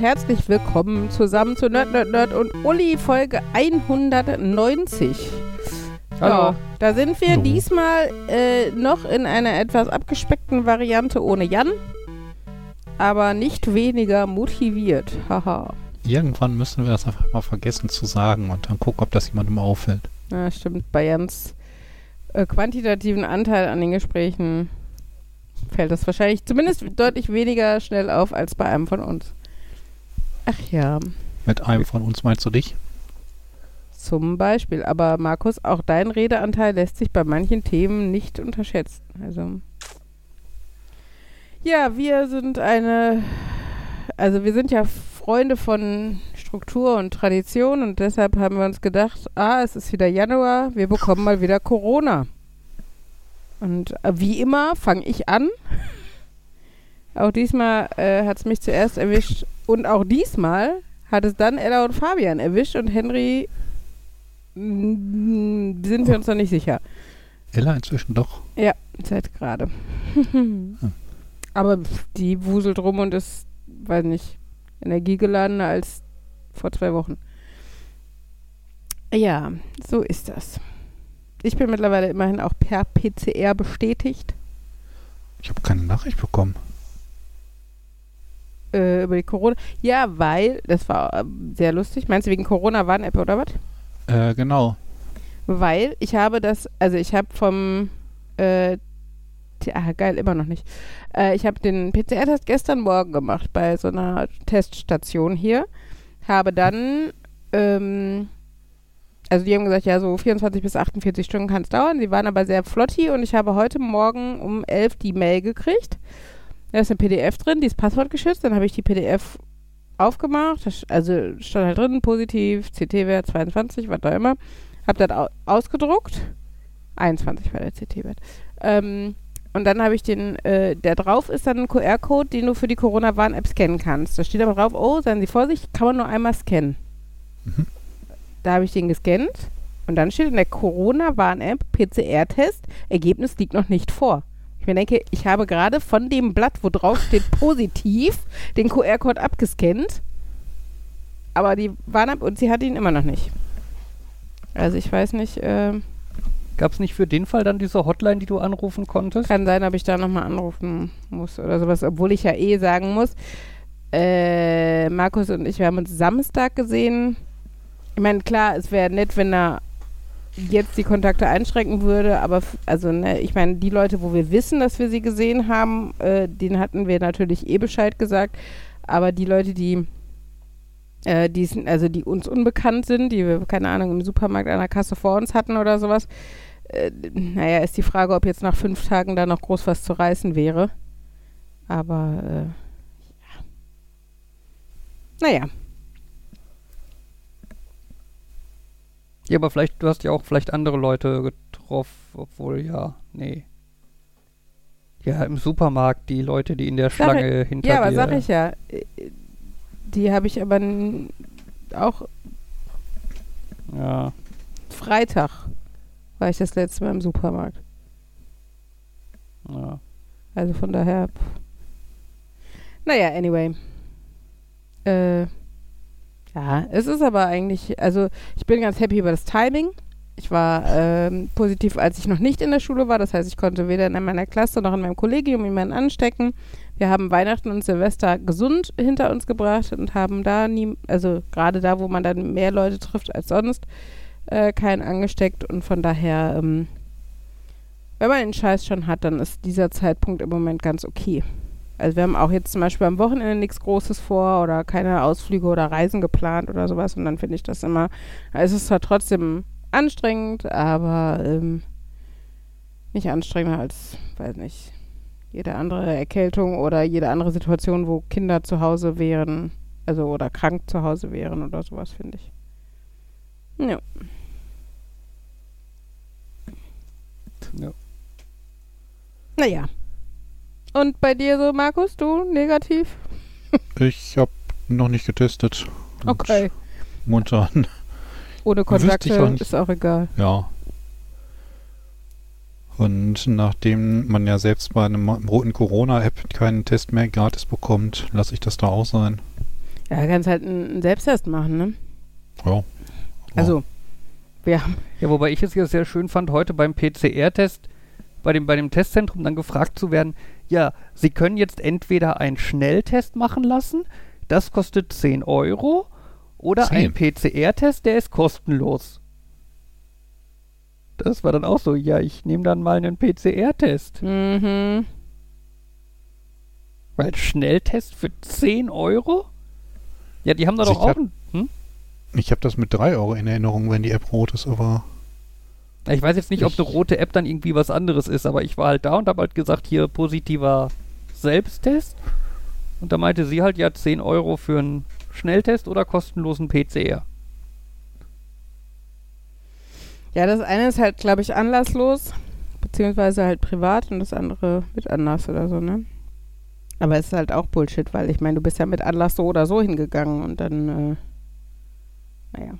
Herzlich willkommen zusammen zu Nerd, Nerd, Nerd und Uli Folge 190. Hallo. Ja, da sind wir Hallo. diesmal äh, noch in einer etwas abgespeckten Variante ohne Jan, aber nicht weniger motiviert. Haha. Irgendwann müssen wir das einfach mal vergessen zu sagen und dann gucken, ob das jemandem auffällt. Ja, stimmt. Bei Jans äh, quantitativen Anteil an den Gesprächen fällt das wahrscheinlich zumindest deutlich weniger schnell auf als bei einem von uns. Ach ja, Mit einem von uns meinst du dich? zum Beispiel. Aber Markus, auch dein Redeanteil lässt sich bei manchen Themen nicht unterschätzen. Also. Ja, wir sind eine. Also, wir sind ja Freunde von Struktur und Tradition und deshalb haben wir uns gedacht: Ah, es ist wieder Januar, wir bekommen mal wieder Corona. Und äh, wie immer fange ich an. Auch diesmal äh, hat es mich zuerst erwischt und auch diesmal hat es dann Ella und Fabian erwischt und Henry mm, sind wir uns noch nicht sicher. Ella inzwischen doch. Ja, seit gerade. Aber pf, die wuselt rum und ist, weiß nicht, energiegeladener als vor zwei Wochen. Ja, so ist das. Ich bin mittlerweile immerhin auch per PCR bestätigt Ich habe keine Nachricht bekommen. Äh, über die Corona. Ja, weil, das war ähm, sehr lustig. Meinst du wegen Corona-Warn-App oder was? Äh, genau. Weil ich habe das, also ich habe vom, äh, ah, geil, immer noch nicht. Äh, ich habe den PCR-Test gestern Morgen gemacht bei so einer Teststation hier. Habe dann, ähm, also die haben gesagt, ja, so 24 bis 48 Stunden kann es dauern. Sie waren aber sehr flotti und ich habe heute Morgen um 11 die Mail gekriegt. Da ist ein PDF drin, die ist passwortgeschützt. Dann habe ich die PDF aufgemacht. Also stand halt drin, positiv, CT-Wert 22, was da immer. Hab das au ausgedruckt. 21 war der CT-Wert. Ähm, und dann habe ich den, äh, der drauf ist dann ein QR-Code, den du für die Corona-Warn-App scannen kannst. Da steht aber drauf, oh, seien Sie vorsichtig, kann man nur einmal scannen. Mhm. Da habe ich den gescannt und dann steht in der Corona-Warn-App PCR-Test, Ergebnis liegt noch nicht vor. Ich mir denke, ich habe gerade von dem Blatt, wo drauf steht positiv, den QR-Code abgescannt. Aber die Warn-App und sie hat ihn immer noch nicht. Also ich weiß nicht, äh, Gab es nicht für den Fall dann diese Hotline, die du anrufen konntest? kann sein, ob ich da nochmal anrufen muss oder sowas, obwohl ich ja eh sagen muss, äh, Markus und ich, wir haben uns Samstag gesehen. Ich meine, klar, es wäre nett, wenn er jetzt die Kontakte einschränken würde, aber also, ne, ich meine, die Leute, wo wir wissen, dass wir sie gesehen haben, äh, denen hatten wir natürlich eh Bescheid gesagt, aber die Leute, die äh, die sind, also die uns unbekannt sind, die wir, keine Ahnung, im Supermarkt an der Kasse vor uns hatten oder sowas, äh, naja, ist die Frage, ob jetzt nach fünf Tagen da noch groß was zu reißen wäre. Aber, äh, ja. Naja, Ja, aber vielleicht, du hast ja auch vielleicht andere Leute getroffen, obwohl ja, nee. Ja, im Supermarkt, die Leute, die in der Sag Schlange hinter ja, aber dir. sag ich ja. Die habe ich aber auch Ja, Freitag war ich das letzte Mal im Supermarkt. ja. Also von daher. Naja, anyway. Äh, ja, es ist aber eigentlich, also ich bin ganz happy über das Timing. Ich war ähm, positiv, als ich noch nicht in der Schule war. Das heißt, ich konnte weder in meiner Klasse noch in meinem Kollegium jemanden anstecken. Wir haben Weihnachten und Silvester gesund hinter uns gebracht und haben da nie, also gerade da, wo man dann mehr Leute trifft als sonst, äh, keinen angesteckt. Und von daher, ähm, wenn man den Scheiß schon hat, dann ist dieser Zeitpunkt im Moment ganz okay. Also wir haben auch jetzt zum Beispiel am Wochenende nichts Großes vor oder keine Ausflüge oder Reisen geplant oder sowas. Und dann finde ich das immer, es ist zwar trotzdem anstrengend, aber ähm, nicht anstrengender als, weiß nicht, jede andere Erkältung oder jede andere Situation, wo Kinder zu Hause wären, also oder krank zu Hause wären oder sowas, finde ich. Ja. ja. Naja. Und bei dir so, Markus, du negativ? Ich habe noch nicht getestet. Okay. Momentan, Ohne Kontakte ist auch egal. ja. Und nachdem man ja selbst bei einem roten Corona-App keinen Test mehr gratis bekommt, lasse ich das da auch sein. Ja, du kannst halt einen Selbsttest machen, ne? Ja. Also, wir haben. Ja, wobei ich es ja sehr schön fand, heute beim PCR-Test, bei dem, bei dem Testzentrum dann gefragt zu werden, ja, Sie können jetzt entweder einen Schnelltest machen lassen, das kostet 10 Euro, oder 10? einen PCR-Test, der ist kostenlos. Das war dann auch so, ja, ich nehme dann mal einen PCR-Test. Mhm. Weil Schnelltest für 10 Euro? Ja, die haben da Also doch auch hab- einen, hm? Ich habe das mit 3 Euro in Erinnerung, wenn die App rot ist, aber Ich weiß jetzt nicht, ob eine rote App dann irgendwie was anderes ist, aber ich war halt da und habe halt gesagt, hier positiver Selbsttest. Und da meinte sie halt, ja, 10 Euro für einen Schnelltest oder kostenlosen PCR. Ja, das eine ist halt, glaube ich, anlasslos, beziehungsweise halt privat und das andere mit Anlass oder so, ne? Aber es ist halt auch Bullshit, weil ich meine, du bist ja mit Anlass so oder so hingegangen und dann, äh, naja.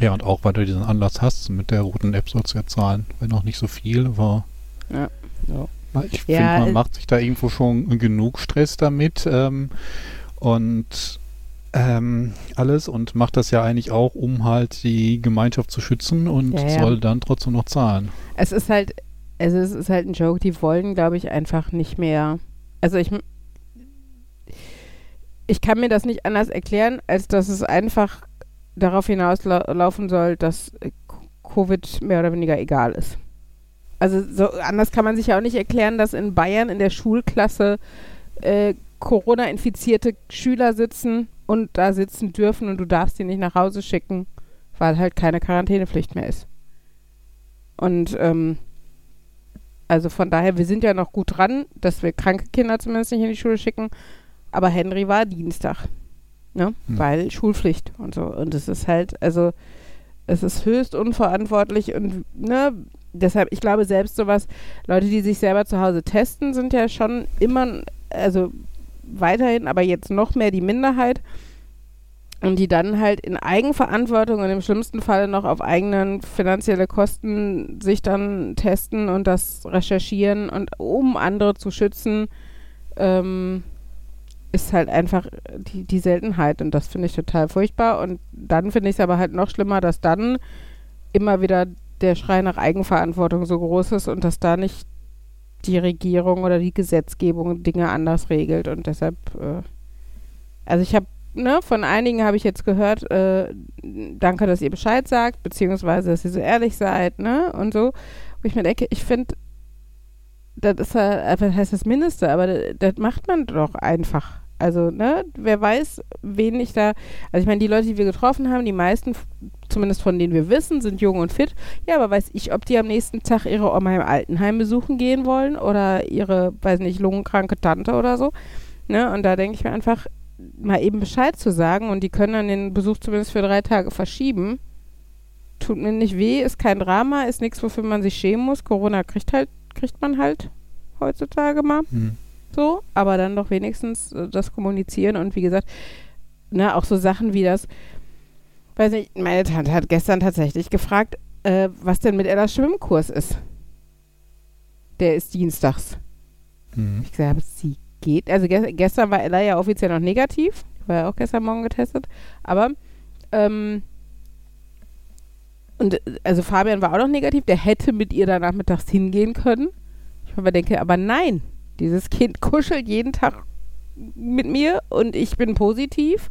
Ja, und auch weil du diesen Anlass hast, mit der roten App sollst du ja zahlen. Wenn auch nicht so viel, aber Ja. Ja. Ich Ja, finde, man äh, macht sich da irgendwo schon genug Stress damit ähm, und ähm, alles und macht das ja eigentlich auch, um halt die Gemeinschaft zu schützen und Ja, ja. soll dann trotzdem noch zahlen. Es ist halt, also es ist halt ein Joke, die wollen, glaube ich, einfach nicht mehr. Also ich, ich kann mir das nicht anders erklären, als dass es einfach darauf hinauslaufen soll, dass äh, Covid mehr oder weniger egal ist. Also so anders kann man sich ja auch nicht erklären, dass in Bayern in der Schulklasse äh, Corona-infizierte Schüler sitzen und da sitzen dürfen und du darfst die nicht nach Hause schicken, weil halt keine Quarantänepflicht mehr ist. Und ähm, also von daher, wir sind ja noch gut dran, dass wir kranke Kinder zumindest nicht in die Schule schicken. Aber Henry war Dienstag. Ne? Hm. Weil Schulpflicht und so. Und es ist halt, also es ist höchst unverantwortlich und ne, deshalb, ich glaube selbst sowas, Leute, die sich selber zu Hause testen, sind ja schon immer, also weiterhin, aber jetzt noch mehr die Minderheit. Und die dann halt in Eigenverantwortung und im schlimmsten Fall noch auf eigenen finanzielle Kosten sich dann testen und das recherchieren und um andere zu schützen, ähm, ist halt einfach die, die Seltenheit und das finde ich total furchtbar. Und dann finde ich es aber halt noch schlimmer, dass dann immer wieder der Schrei nach Eigenverantwortung so groß ist und dass da nicht die Regierung oder die Gesetzgebung Dinge anders regelt und deshalb, äh, also ich habe ne, von einigen habe ich jetzt gehört, äh, danke, dass ihr Bescheid sagt, beziehungsweise, dass ihr so ehrlich seid, ne, und so. Wo ich mir denke, ich finde, das ist ja, was heißt das Mindeste, aber das, das macht man doch einfach. Also, ne, wer weiß, wen ich da, also ich meine, die Leute, die wir getroffen haben, die meisten, zumindest von denen wir wissen, sind jung und fit. Ja, aber weiß ich, ob die am nächsten Tag ihre Oma im Altenheim besuchen gehen wollen oder ihre, weiß nicht, lungenkranke Tante oder so. Ne, und da denke ich mir einfach, mal eben Bescheid zu sagen und die können dann den Besuch zumindest für drei Tage verschieben. Tut mir nicht weh, ist kein Drama, ist nichts, wofür man sich schämen muss. Corona kriegt halt, kriegt man halt heutzutage mal Hm. so, aber dann doch wenigstens äh, das kommunizieren und wie gesagt, ne, auch so Sachen wie das, weiß nicht, meine Tante hat gestern tatsächlich gefragt, äh, was denn mit Ellas Schwimmkurs ist. Der ist dienstags. Hm. Ich gesagt, sie geht. Also ge gestern war Ella ja offiziell noch negativ. War ja auch gestern Morgen getestet. Aber, ähm, und äh, also Fabian war auch noch negativ. Der hätte mit ihr dann nachmittags hingehen können. Ich aber denke, aber nein. Dieses Kind kuschelt jeden Tag mit mir und ich bin positiv.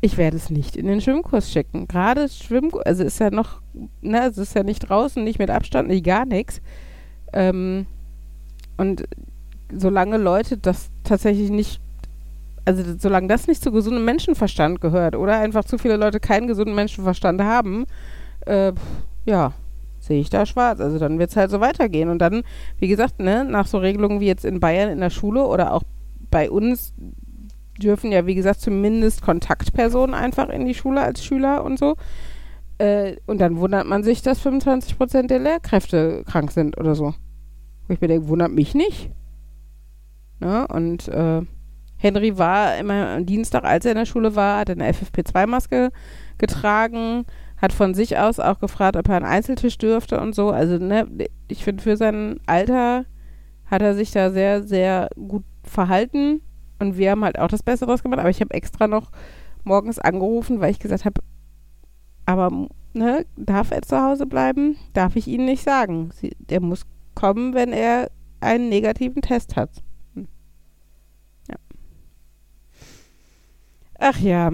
Ich werde es nicht in den Schwimmkurs schicken. Gerade Schwimmkurs, also ist ja noch, ne, es ist ja nicht draußen, nicht mit Abstand, nicht gar nichts. Ähm, und solange Leute das tatsächlich nicht, also solange das nicht zu gesundem Menschenverstand gehört oder einfach zu viele Leute keinen gesunden Menschenverstand haben, äh, ja, sehe ich da schwarz. Also dann wird es halt so weitergehen. Und dann, wie gesagt, ne, nach so Regelungen wie jetzt in Bayern in der Schule oder auch bei uns dürfen ja, wie gesagt, zumindest Kontaktpersonen einfach in die Schule als Schüler und so. Äh, und dann wundert man sich, dass 25 Prozent der Lehrkräfte krank sind oder so. Wo ich mir denke, wundert mich nicht. Ne? Und äh, Henry war immer am Dienstag, als er in der Schule war, hat eine FFP2-Maske getragen, hat von sich aus auch gefragt, ob er einen Einzeltisch dürfte und so. Also, ne, ich finde, für sein Alter hat er sich da sehr, sehr gut verhalten und wir haben halt auch das Beste draus gemacht. Aber ich habe extra noch morgens angerufen, weil ich gesagt habe, aber ne, darf er zu Hause bleiben? Darf ich Ihnen nicht sagen. Sie, der muss kommen, wenn er einen negativen Test hat. Hm. Ja. Ach ja.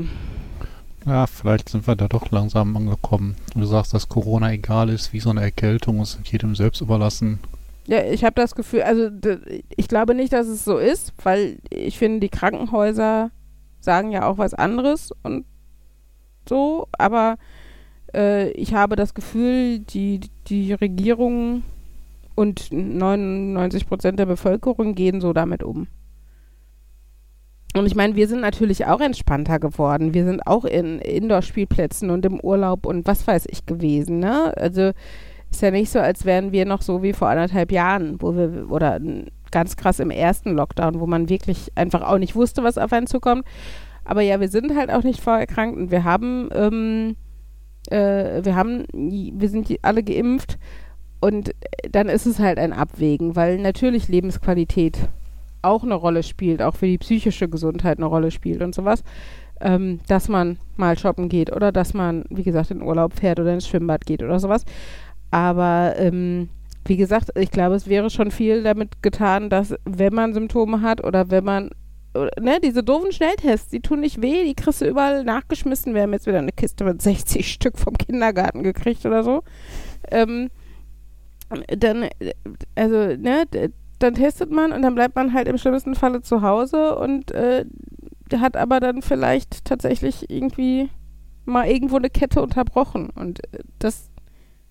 Ja, vielleicht sind wir da doch langsam angekommen. Du sagst, dass Corona egal ist, wie so eine Erkältung ist jedem selbst überlassen. Ja, ich habe das Gefühl, also ich glaube nicht, dass es so ist, weil ich finde, die Krankenhäuser sagen ja auch was anderes und so, aber äh, ich habe das Gefühl, die, die Regierung und 99 Prozent der Bevölkerung gehen so damit um. Und ich meine, wir sind natürlich auch entspannter geworden. Wir sind auch in Indoor-Spielplätzen und im Urlaub und was weiß ich gewesen, ne? Also ist ja nicht so, als wären wir noch so wie vor anderthalb Jahren, wo wir, oder ganz krass im ersten Lockdown, wo man wirklich einfach auch nicht wusste, was auf einen zukommt. Aber ja, wir sind halt auch nicht vorerkrankt und wir haben, ähm, äh, wir haben, wir sind alle geimpft und dann ist es halt ein Abwägen, weil natürlich Lebensqualität auch eine Rolle spielt, auch für die psychische Gesundheit eine Rolle spielt und sowas. Ähm, dass man mal shoppen geht oder dass man, wie gesagt, in Urlaub fährt oder ins Schwimmbad geht oder sowas. Aber ähm, wie gesagt, ich glaube, es wäre schon viel damit getan, dass wenn man Symptome hat oder wenn man, ne, diese doofen Schnelltests, die tun nicht weh, die kriegst du überall nachgeschmissen. Wir haben jetzt wieder eine Kiste mit 60 Stück vom Kindergarten gekriegt oder so. Ähm, dann, also, ne, dann testet man und dann bleibt man halt im schlimmsten Falle zu Hause und äh, hat aber dann vielleicht tatsächlich irgendwie mal irgendwo eine Kette unterbrochen. Und äh, das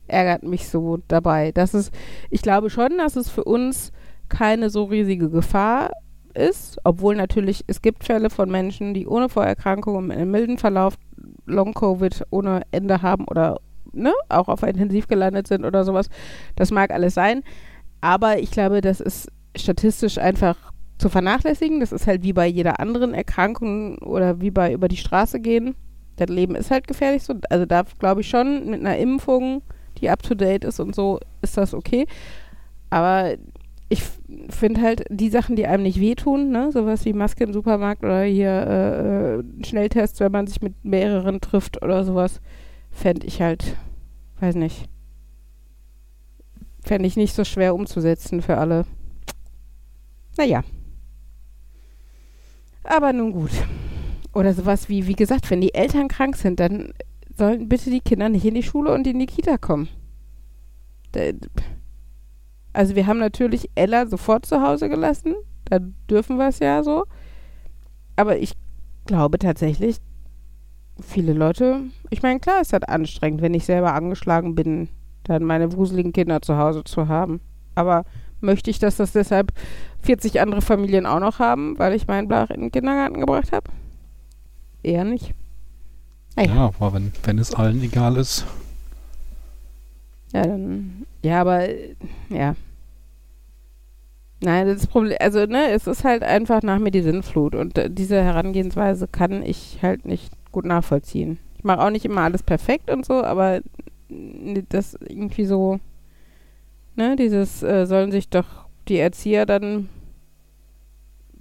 ärgert mich so dabei. Dass es, ich glaube schon, dass es für uns keine so riesige Gefahr ist, obwohl natürlich es gibt Fälle von Menschen, die ohne Vorerkrankung einem milden Verlauf Long-Covid ohne Ende haben oder ne, auch auf Intensiv gelandet sind oder sowas. Das mag alles sein. Aber ich glaube, das ist statistisch einfach zu vernachlässigen. Das ist halt wie bei jeder anderen Erkrankung oder wie bei über die Straße gehen. Das Leben ist halt gefährlich so. Also da glaube ich schon mit einer Impfung die up-to-date ist und so, ist das okay. Aber ich finde halt die Sachen, die einem nicht wehtun, ne, sowas wie Maske im Supermarkt oder hier äh Schnelltests, wenn man sich mit mehreren trifft oder sowas, fände ich halt, weiß nicht, fände ich nicht so schwer umzusetzen für alle. Naja. Aber nun gut. Oder sowas wie, wie gesagt, wenn die Eltern krank sind, dann sollen bitte die Kinder nicht in die Schule und in die Kita kommen. Also wir haben natürlich Ella sofort zu Hause gelassen. Da dürfen wir es ja so. Aber ich glaube tatsächlich, viele Leute, ich meine, klar ist das anstrengend, wenn ich selber angeschlagen bin, dann meine wuseligen Kinder zu Hause zu haben. Aber möchte ich, dass das deshalb 40 andere Familien auch noch haben, weil ich meinen Blach in den Kindergarten gebracht habe? Eher nicht. Naja. Ja, aber wenn, wenn es allen egal ist. Ja, dann. Ja, aber. Ja. Nein, das Problem, also, ne, es ist halt einfach nach mir die Sinnflut und äh, diese Herangehensweise kann ich halt nicht gut nachvollziehen. Ich mache auch nicht immer alles perfekt und so, aber das irgendwie so, ne, dieses äh, sollen sich doch die Erzieher dann,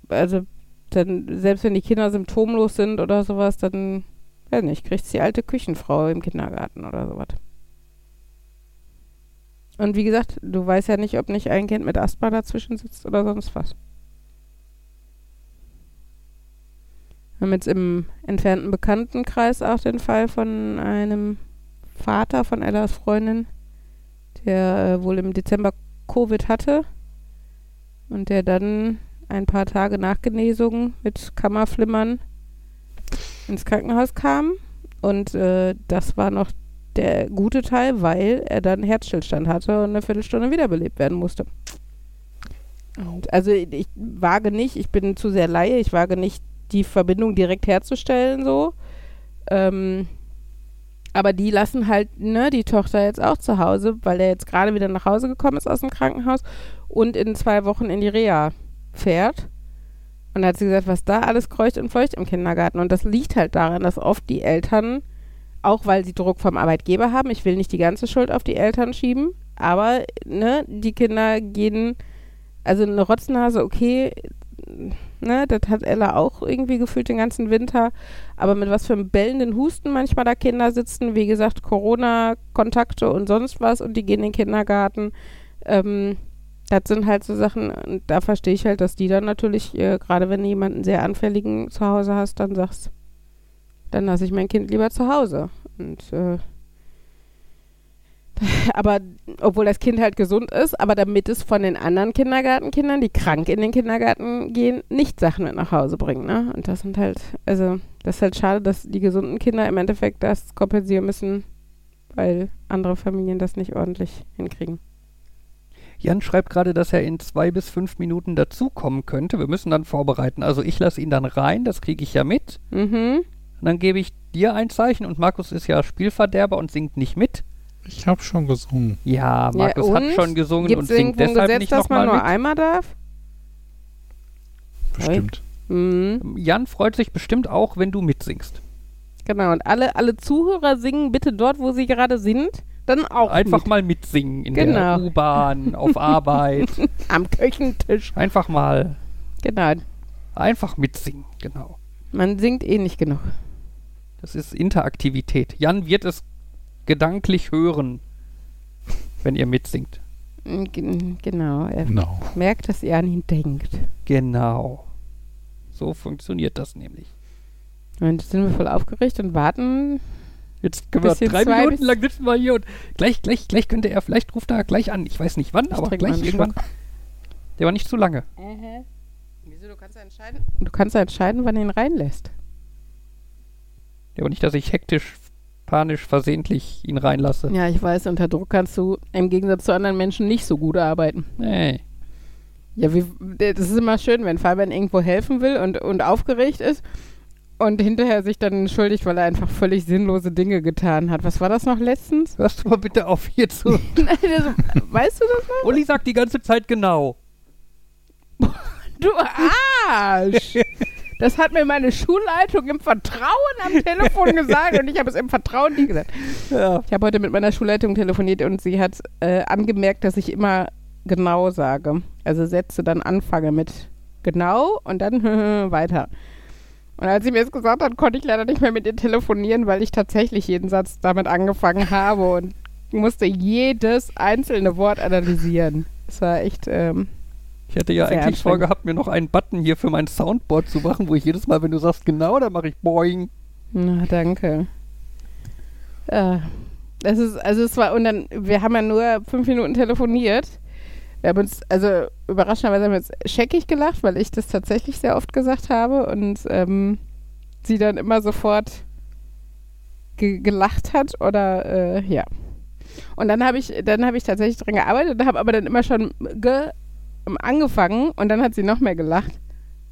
also, dann, selbst wenn die Kinder symptomlos sind oder sowas, dann Weiß nicht, kriegt die alte Küchenfrau im Kindergarten oder sowas. Und wie gesagt, du weißt ja nicht, ob nicht ein Kind mit Asthma dazwischen sitzt oder sonst was. Wir haben jetzt im entfernten Bekanntenkreis auch den Fall von einem Vater von Ellas Freundin, der äh, wohl im Dezember Covid hatte und der dann ein paar Tage nach Genesung mit Kammerflimmern ins Krankenhaus kam. Und äh, das war noch der gute Teil, weil er dann Herzstillstand hatte und eine Viertelstunde wiederbelebt werden musste. Und also ich wage nicht, ich bin zu sehr Laie, ich wage nicht, die Verbindung direkt herzustellen, so. Ähm, aber die lassen halt, ne, die Tochter jetzt auch zu Hause, weil er jetzt gerade wieder nach Hause gekommen ist aus dem Krankenhaus und in zwei Wochen in die Reha fährt. Und da hat sie gesagt, was da alles kreucht und fleucht im Kindergarten. Und das liegt halt daran, dass oft die Eltern auch weil sie Druck vom Arbeitgeber haben. Ich will nicht die ganze Schuld auf die Eltern schieben, aber ne, die Kinder gehen, also eine Rotznase, okay, ne, das hat Ella auch irgendwie gefühlt den ganzen Winter, aber mit was für einem bellenden Husten manchmal da Kinder sitzen, wie gesagt, Corona-Kontakte und sonst was und die gehen in den Kindergarten. Ähm, das sind halt so Sachen, und da verstehe ich halt, dass die dann natürlich, äh, gerade wenn du jemanden sehr anfälligen zu Hause hast, dann sagst, dann lasse ich mein Kind lieber zu Hause. Und äh, aber obwohl das Kind halt gesund ist, aber damit es von den anderen Kindergartenkindern, die krank in den Kindergarten gehen, nicht Sachen mit nach Hause bringen, ne? Und das sind halt, also das ist halt schade, dass die gesunden Kinder im Endeffekt das kompensieren müssen, weil andere Familien das nicht ordentlich hinkriegen. Jan schreibt gerade, dass er in zwei bis fünf Minuten dazukommen könnte. Wir müssen dann vorbereiten. Also ich lasse ihn dann rein, das kriege ich ja mit. Mhm. Und dann gebe ich dir ein Zeichen und Markus ist ja Spielverderber und singt nicht mit. Ich habe schon gesungen. Ja, Markus ja, hat schon gesungen Gibt und singt deshalb Gesetz, nicht dass man nur mit. einmal darf? Bestimmt. Mhm. Jan freut sich bestimmt auch, wenn du mitsingst. Genau, und alle, alle Zuhörer singen bitte dort, wo sie gerade sind, dann auch Einfach mit. mal mitsingen in Genau. der U-Bahn, auf Arbeit. am Küchentisch. Einfach mal, Genau, einfach mitsingen, genau. man singt eh nicht genug. Das ist Interaktivität. Jan wird es gedanklich hören, wenn ihr mitsingt. Mm, gen- Genau, er Genau. merkt, dass er an ihn denkt. Genau. So funktioniert das nämlich. Und jetzt sind wir voll aufgeregt und warten. Jetzt können wir drei Minuten lang sitzen wir hier und gleich, gleich, gleich könnte er, vielleicht ruft er gleich an. Ich weiß nicht wann, aber trinke mal gleich irgendwann. Der war nicht zu lange. Wieso, du kannst ja entscheiden? Du kannst ja entscheiden, wann du ihn reinlässt. Der war nicht, dass ich hektisch, panisch, versehentlich ihn reinlasse. Ja, ich weiß, unter Druck kannst du im Gegensatz zu anderen Menschen nicht so gut arbeiten. Nee. Ja, wie, das ist immer schön, wenn Fabian irgendwo helfen will und, und aufgeregt ist und hinterher sich dann entschuldigt, weil er einfach völlig sinnlose Dinge getan hat. Was war das noch letztens? Hörst du mal bitte auf hier zu. Nein, das, weißt du das noch? Uli sagt die ganze Zeit genau. Du Arsch! Das hat mir meine Schulleitung im Vertrauen am Telefon gesagt und ich habe es im Vertrauen nie gesagt. Ja. Ich habe heute mit meiner Schulleitung telefoniert und sie hat äh, angemerkt, dass ich immer genau sage. Also Sätze dann anfange mit genau und dann weiter. Und als sie mir das gesagt hat, konnte ich leider nicht mehr mit ihr telefonieren, weil ich tatsächlich jeden Satz damit angefangen habe und musste jedes einzelne Wort analysieren. Es war echt, ähm, Ich hätte ja Sehr eigentlich vorgehabt, mir noch einen Button hier für mein Soundboard zu machen, wo ich jedes Mal, wenn du sagst genau, dann mache ich Boing. na danke. Ja, das ist, also es war, und dann, wir haben ja nur fünf Minuten telefoniert. Wir haben uns, also überraschenderweise haben wir uns scheckig gelacht, weil ich das tatsächlich sehr oft gesagt habe und ähm, sie dann immer sofort ge gelacht hat oder äh, ja. Und dann habe ich, dann habe ich tatsächlich dran gearbeitet und habe aber dann immer schon ge angefangen und dann hat sie noch mehr gelacht,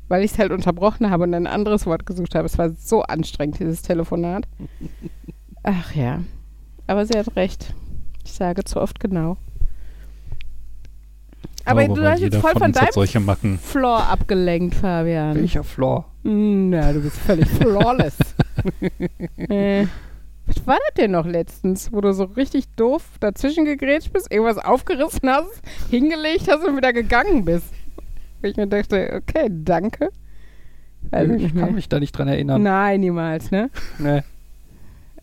weil ich es halt unterbrochen habe und ein anderes Wort gesucht habe. Es war so anstrengend, dieses Telefonat. Ach ja. Aber sie hat recht. Ich sage zu oft genau. Aber du weil hast jetzt voll von hat deinem. Floor abgelenkt, Fabian. Welcher Floor? Na, du bist völlig flawless. äh, was war das denn noch letztens, wo du so richtig doof dazwischen gegrätscht bist, irgendwas aufgerissen hast, hingelegt hast und wieder gegangen bist? Wo ich mir dachte, okay, danke. Weiß ich kann mehr. mich da nicht dran erinnern. Nein, niemals, ne? Nee.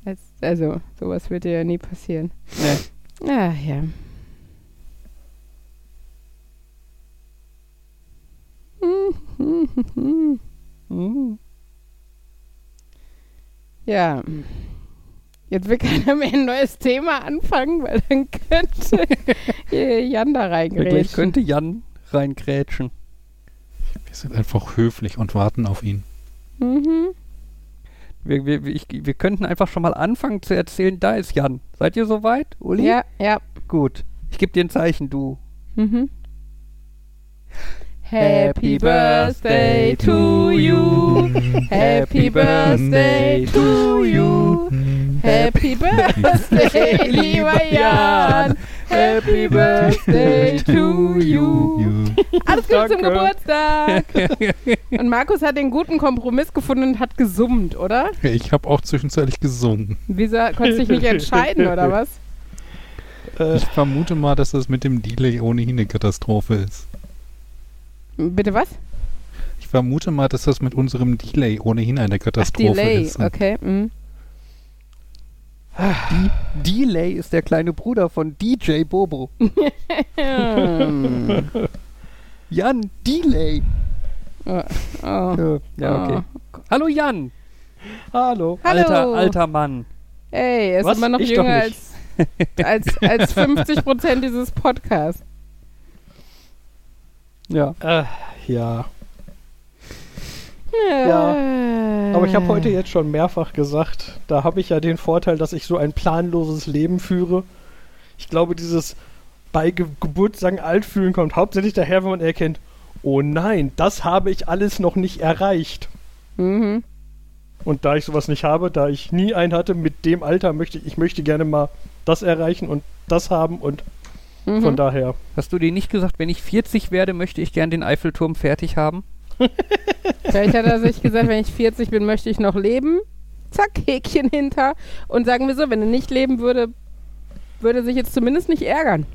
Als, also, sowas wird dir ja nie passieren. Nee. Ah, ja. Ja. Jetzt will keiner mehr ein neues Thema anfangen, weil dann könnte Jan da reingrätschen. könnte Jan reingrätschen. Wir sind einfach höflich und warten auf ihn. Mhm. Wir, wir, ich, wir könnten einfach schon mal anfangen zu erzählen, da ist Jan. Seid ihr soweit, Uli? Ja, ja. Gut. Ich gebe dir ein Zeichen, du. Mhm. Happy Birthday to you. Happy Birthday to you. Happy Birthday, lieber Jan. Happy Birthday to you. Alles Gute zum. Geburtstag. Und Markus hat den guten Kompromiss gefunden und hat gesummt, oder? Ich habe auch zwischenzeitlich gesungen. Wieso konntest du dich nicht entscheiden, oder was? Äh, Ich vermute mal, dass das mit dem Delay ohnehin eine Katastrophe ist. Bitte was? Ich vermute mal, dass das mit unserem Delay ohnehin eine Ach, Katastrophe Delay, ist. okay. Mhm. Delay ist der kleine Bruder von DJ Bobo. Jan Delay. Oh. Ja, ja, okay. Hallo Jan. hallo. Hallo. Alter, alter Mann. Ey, er ist Was? immer noch Ich jünger als, als, als 50 Prozent dieses Podcasts. Ja. Äh, ja. Ja, Aber ich habe heute jetzt schon mehrfach gesagt, da habe ich ja den Vorteil, dass ich so ein planloses Leben führe. Ich glaube, dieses bei Ge Geburtstagen alt fühlen kommt hauptsächlich daher, wenn man erkennt, oh nein, das habe ich alles noch nicht erreicht. Mhm. Und da ich sowas nicht habe, da ich nie einen hatte, mit dem Alter möchte ich, ich möchte gerne mal das erreichen und das haben und Mhm. von daher. Hast du dir nicht gesagt, wenn ich 40 werde, möchte ich gern den Eiffelturm fertig haben? Vielleicht hat er sich gesagt, wenn ich 40 bin, möchte ich noch leben. Zack, Häkchen hinter. Und sagen wir so, wenn er nicht leben würde, würde er sich jetzt zumindest nicht ärgern.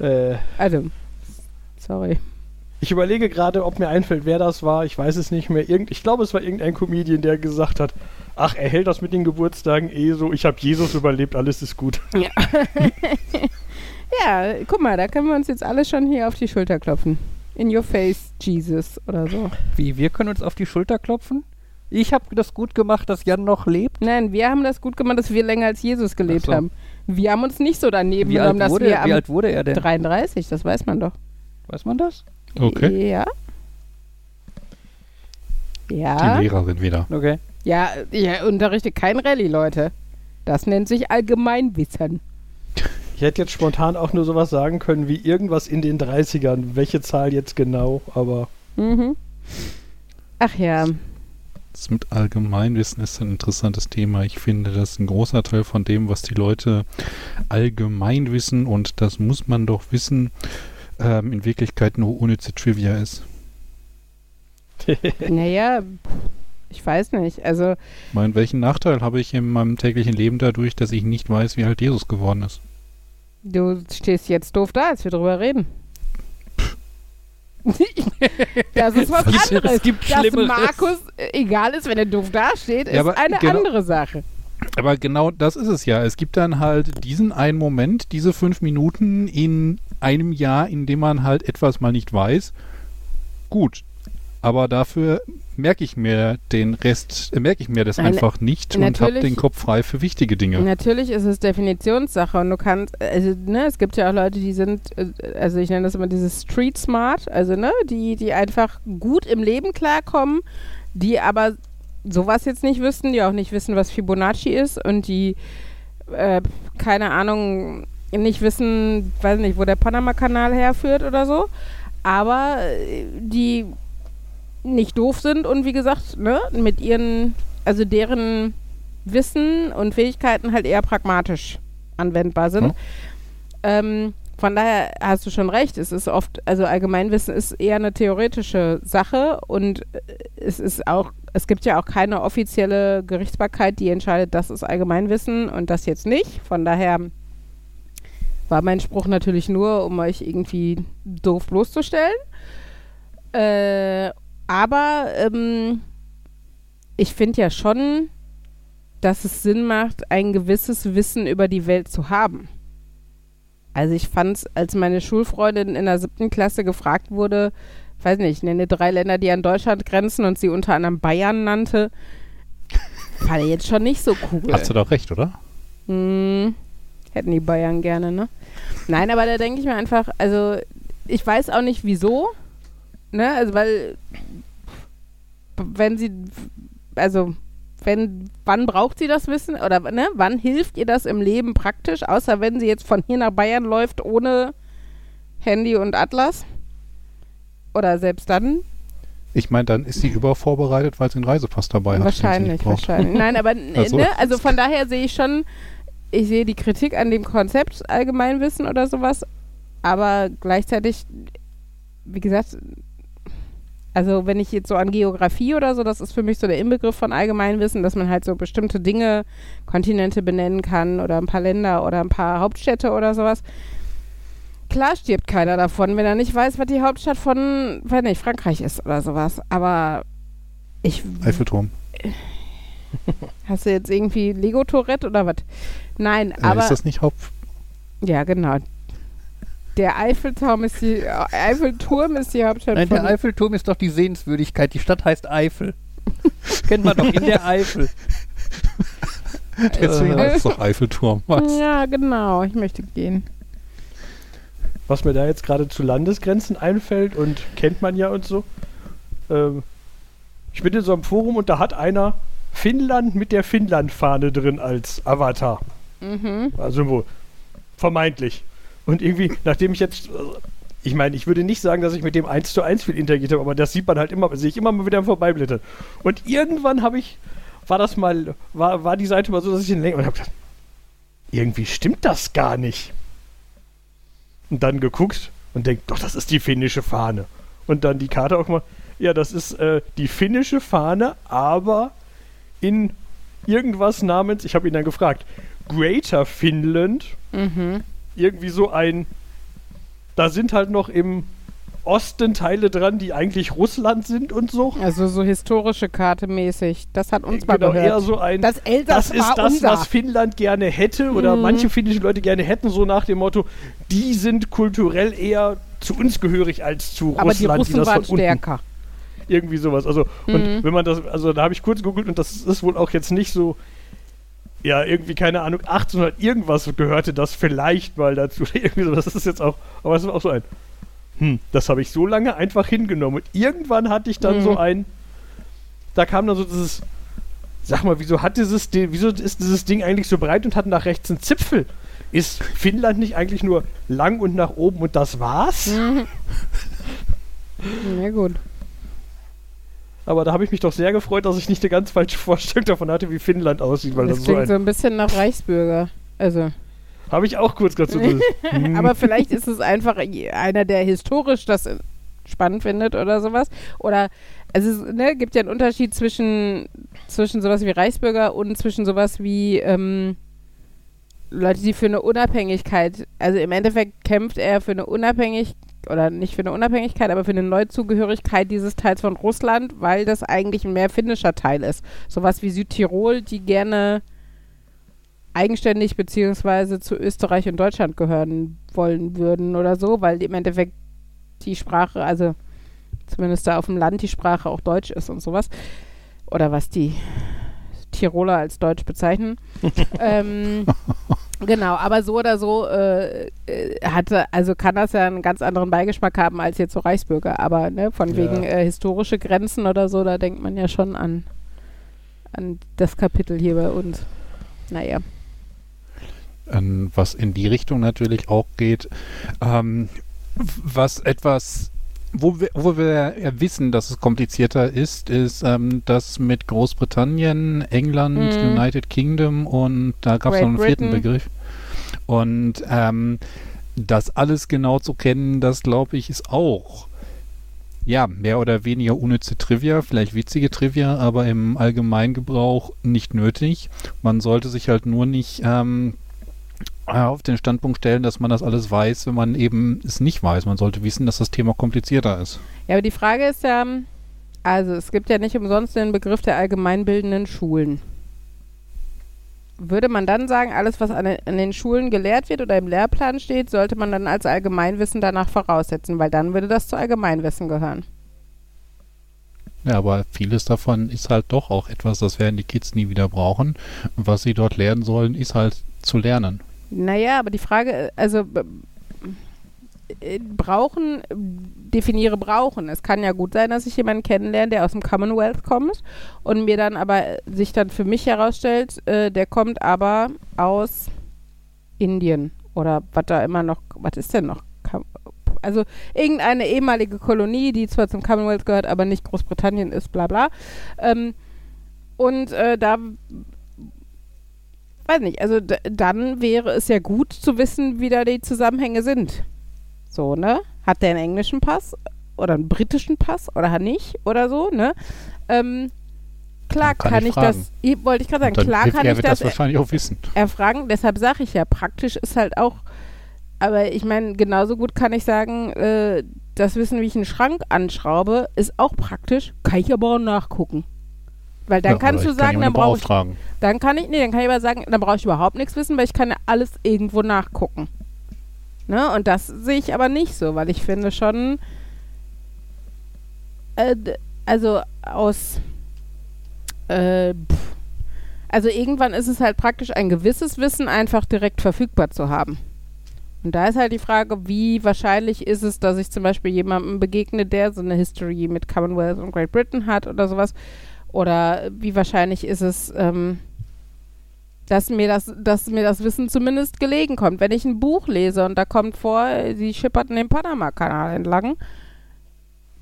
Äh, Also, sorry. ich überlege gerade, ob mir einfällt, wer das war. Ich weiß es nicht mehr. Irgend, ich glaube, es war irgendein Comedian, der gesagt hat, ach, er hält das mit den Geburtstagen eh so. Ich habe Jesus überlebt, alles ist gut. Ja, guck mal, da können wir uns jetzt alle schon hier auf die Schulter klopfen. In your face, Jesus oder so. Wie, wir können uns auf die Schulter klopfen? Ich habe das gut gemacht, dass Jan noch lebt. Nein, wir haben das gut gemacht, dass wir länger als Jesus gelebt so. haben. Wir haben uns nicht so daneben Wie genommen, dass wurde, wir wie am alt wurde er denn? 33, das weiß man doch. Weiß man das? Okay. Ja. Die Ja. Lehrerin wieder. Okay. Ja, ihr unterrichtet kein Rallye, Leute. Das nennt sich Allgemeinwissen. Ich hätte jetzt spontan auch nur sowas sagen können wie irgendwas in den 30ern. Welche Zahl jetzt genau, aber Mhm. Ach ja. Das mit Allgemeinwissen ist ein interessantes Thema. Ich finde, das ist ein großer Teil von dem, was die Leute allgemein wissen und das muss man doch wissen, ähm, in Wirklichkeit nur unnütze Trivia ist. Naja, ich weiß nicht. Also, Ich meine, welchen Nachteil habe ich in meinem täglichen Leben dadurch, dass ich nicht weiß, wie alt Jesus geworden ist? Du stehst jetzt doof da, als wir drüber reden. das ist was anderes. es gibt Dass Schlimmeres. Markus äh, egal ist, wenn er doof dasteht, ist Ja, aber eine genau- andere Sache. Aber genau das ist es ja. Es gibt dann halt diesen einen Moment, diese fünf Minuten in einem Jahr, in dem man halt etwas mal nicht weiß. Gut. Aber dafür merke ich mir den Rest, äh, merke ich mir das Nein, einfach nicht und habe den Kopf frei für wichtige Dinge. Natürlich ist es Definitionssache und du kannst, also ne, es gibt ja auch Leute, die sind, äh, also ich nenne das immer dieses Street Smart, also ne, die, die einfach gut im Leben klarkommen, die aber sowas jetzt nicht wüssten, die auch nicht wissen, was Fibonacci ist und die, äh, keine Ahnung, nicht wissen, weiß nicht, wo der Panama-Kanal herführt oder so, aber äh, die nicht doof sind und wie gesagt, ne, mit ihren, also deren Wissen und Fähigkeiten halt eher pragmatisch anwendbar sind. Ja. Ähm, von daher hast du schon recht. Es ist oft, also Allgemeinwissen ist eher eine theoretische Sache und äh, es ist auch, es gibt ja auch keine offizielle Gerichtsbarkeit, die entscheidet, das ist Allgemeinwissen und das jetzt nicht. Von daher war mein Spruch natürlich nur, um euch irgendwie doof bloßzustellen. Äh, aber ähm, ich finde ja schon, dass es Sinn macht, ein gewisses Wissen über die Welt zu haben. Also ich fand es, als meine Schulfreundin in der siebten Klasse gefragt wurde, weiß nicht, nenne drei Länder, die an Deutschland grenzen und sie unter anderem Bayern nannte, war der jetzt schon nicht so cool. Hast du doch recht, oder? Hm, hätten die Bayern gerne, ne? Nein, aber da denke ich mir einfach, also ich weiß auch nicht wieso, ne? Also weil wenn sie, also wenn, wann braucht sie das Wissen oder ne? Wann hilft ihr das im Leben praktisch, außer wenn sie jetzt von hier nach Bayern läuft ohne Handy und Atlas? Oder selbst dann? Ich meine, dann ist sie übervorbereitet, weil sie einen Reisepass dabei hat. Wahrscheinlich, wahrscheinlich. Nein, aber Ach so. ne, also von daher sehe ich schon, ich sehe die Kritik an dem Konzept Allgemeinwissen oder sowas, aber gleichzeitig, wie gesagt, also wenn ich jetzt so an Geografie oder so, das ist für mich so der Inbegriff von Allgemeinwissen, dass man halt so bestimmte Dinge, Kontinente benennen kann oder ein paar Länder oder ein paar Hauptstädte oder sowas. Klar stirbt keiner davon, wenn er nicht weiß, was die Hauptstadt von, weiß nicht, Frankreich ist oder sowas. Aber ich. Eiffelturm. Hast du jetzt irgendwie Lego-Tourette oder was? Nein, Äh, aber. ist das nicht Haupt... ja, genau. Der Eiffelturm ist die, äh, Eiffelturm ist die Hauptstadt Nein, von der Eiffelturm ist doch die Sehenswürdigkeit. Die Stadt heißt Eifel. Kennt man doch in der Eifel. Deswegen heißt es doch Eiffelturm. Was? Ja, genau. Ich möchte gehen. Was mir da jetzt gerade zu Landesgrenzen einfällt und kennt man ja und so. Ähm, ich bin in so einem Forum und da hat einer Finnland mit der Finnland-Fahne drin als Avatar. Mhm. Also vermeintlich. Und irgendwie, nachdem ich jetzt, ich meine, ich würde nicht sagen, dass ich mit dem 1 zu 1 viel interagiert habe, aber das sieht man halt immer, sehe ich immer mal wieder im Vorbeiblättern. Und irgendwann habe ich, war das mal, war, war die Seite mal so, dass ich den länger und habe gedacht, irgendwie stimmt das gar nicht. Und dann geguckt und denkt, doch, das ist die finnische Fahne. Und dann die Karte auch mal, ja, das ist äh, die finnische Fahne, aber in irgendwas namens, ich habe ihn dann gefragt, Greater Finland, Mhm. Irgendwie so ein, da sind halt noch im Osten Teile dran, die eigentlich Russland sind und so. Also so historische Karte mäßig. Das hat uns mal genau, eher gehört. so ein, Das Elsass das ist das, unser. was Finnland gerne hätte oder Mhm. manche finnische Leute gerne hätten, so nach dem Motto, die sind kulturell eher zu uns gehörig als zu Aber die Russland, Russen das waren stärker. irgendwie sowas. Also, Mhm. und wenn man das, also da habe ich kurz gegoogelt und das ist wohl auch jetzt nicht so, ja, irgendwie, keine Ahnung, 1800 irgendwas gehörte das vielleicht mal dazu. irgendwie so, das ist jetzt auch, aber es ist auch so ein, hm, das habe ich so lange einfach hingenommen. Und irgendwann hatte ich dann Mhm. so ein, da kam dann so dieses, sag mal, wieso hat dieses, wieso ist dieses Ding eigentlich so breit und hat nach rechts einen Zipfel? Ist Finnland nicht eigentlich nur lang und nach oben und das war's? Mhm. Ja gut. Aber da habe ich mich doch sehr gefreut, dass ich nicht eine ganz falsche Vorstellung davon hatte, wie Finnland aussieht, weil Das, das, so klingt ein. so ein bisschen nach Reichsbürger. Also, Habe ich auch kurz dazu. hm, aber vielleicht ist es einfach einer, der historisch das spannend findet oder sowas. Oder also es ne, gibt ja einen Unterschied zwischen, zwischen sowas wie Reichsbürger und zwischen sowas wie ähm, Leute, die für eine Unabhängigkeit, also im Endeffekt kämpft er für eine Unabhängigkeit oder nicht für eine Unabhängigkeit, aber für eine Neuzugehörigkeit dieses Teils von Russland, weil das eigentlich ein mehr finnischer Teil ist. Sowas wie Südtirol, die gerne eigenständig beziehungsweise zu Österreich und Deutschland gehören wollen würden oder so, weil im Endeffekt die Sprache, also zumindest da auf dem Land die Sprache auch Deutsch ist und sowas. Oder was die Tiroler als Deutsch bezeichnen. ähm, genau, aber so oder so äh, äh, hatte, also kann das ja einen ganz anderen Beigeschmack haben als jetzt so Reichsbürger. Aber ne, von Ja. wegen äh, historische Grenzen oder so, da denkt man ja schon an, an das Kapitel hier bei uns. Naja. Ähm, was in die Richtung natürlich auch geht, ähm, was etwas, wo wir, wo wir ja wissen, dass es komplizierter ist, ist ähm, das mit Großbritannien, England, Mhm. United Kingdom und da gab es noch einen vierten Britain. Begriff. Und ähm, das alles genau zu kennen, das glaube ich, ist auch ja, mehr oder weniger unnütze Trivia, vielleicht witzige Trivia, aber im Allgemeingebrauch nicht nötig. Man sollte sich halt nur nicht ähm, äh, auf den Standpunkt stellen, dass man das alles weiß, wenn man eben es nicht weiß. Man sollte wissen, dass das Thema komplizierter ist. Ja, aber die Frage ist ja, also es gibt ja nicht umsonst den Begriff der allgemeinbildenden Schulen. Würde man dann sagen, alles, was an den, an den Schulen gelehrt wird oder im Lehrplan steht, sollte man dann als Allgemeinwissen danach voraussetzen, weil dann würde das zu Allgemeinwissen gehören. Ja, aber vieles davon ist halt doch auch etwas, das werden die Kids nie wieder brauchen. Und was sie dort lernen sollen, ist halt zu lernen. Naja, aber die Frage, äh, also äh, brauchen, definiere brauchen. Es kann ja gut sein, dass ich jemanden kennenlerne, der aus dem Commonwealth kommt und mir dann aber sich dann für mich herausstellt, äh, der kommt aber aus Indien oder was da immer noch, was ist denn noch? Also irgendeine ehemalige Kolonie, die zwar zum Commonwealth gehört, aber nicht Großbritannien ist, bla bla. Ähm, und äh, da weiß nicht, also dann wäre es ja gut zu wissen, wie da die Zusammenhänge sind. So, ne? Hat der einen englischen Pass oder einen britischen Pass oder hat nicht oder so, ne? Ähm, klar kann kann, ich ich, das, ich, wollte ich gerade sagen, klar kann ich das das wahrscheinlich auch wissen. erfragen. Deshalb sage ich ja, praktisch ist halt auch, aber ich meine, genauso gut kann ich sagen, äh, das Wissen, wie ich einen Schrank anschraube, ist auch praktisch, kann ich aber auch nachgucken. Weil dann Ja, kannst du kann sagen, dann brauche ich, dann kann ich, nee, dann kann ich aber sagen, dann brauche ich überhaupt nichts wissen, weil ich kann ja alles irgendwo nachgucken. Ne? Und das sehe ich aber nicht so, weil ich finde schon, äh, also aus, äh, pff, also irgendwann ist es halt praktisch ein gewisses Wissen einfach direkt verfügbar zu haben. Und da ist halt die Frage, wie wahrscheinlich ist es, dass ich zum Beispiel jemandem begegne, der so eine History mit Commonwealth und Great Britain hat oder sowas. Oder wie wahrscheinlich ist es, ähm, dass mir das, dass mir das Wissen zumindest gelegen kommt. Wenn ich ein Buch lese und da kommt vor, sie schipperten den Panama-Kanal entlang,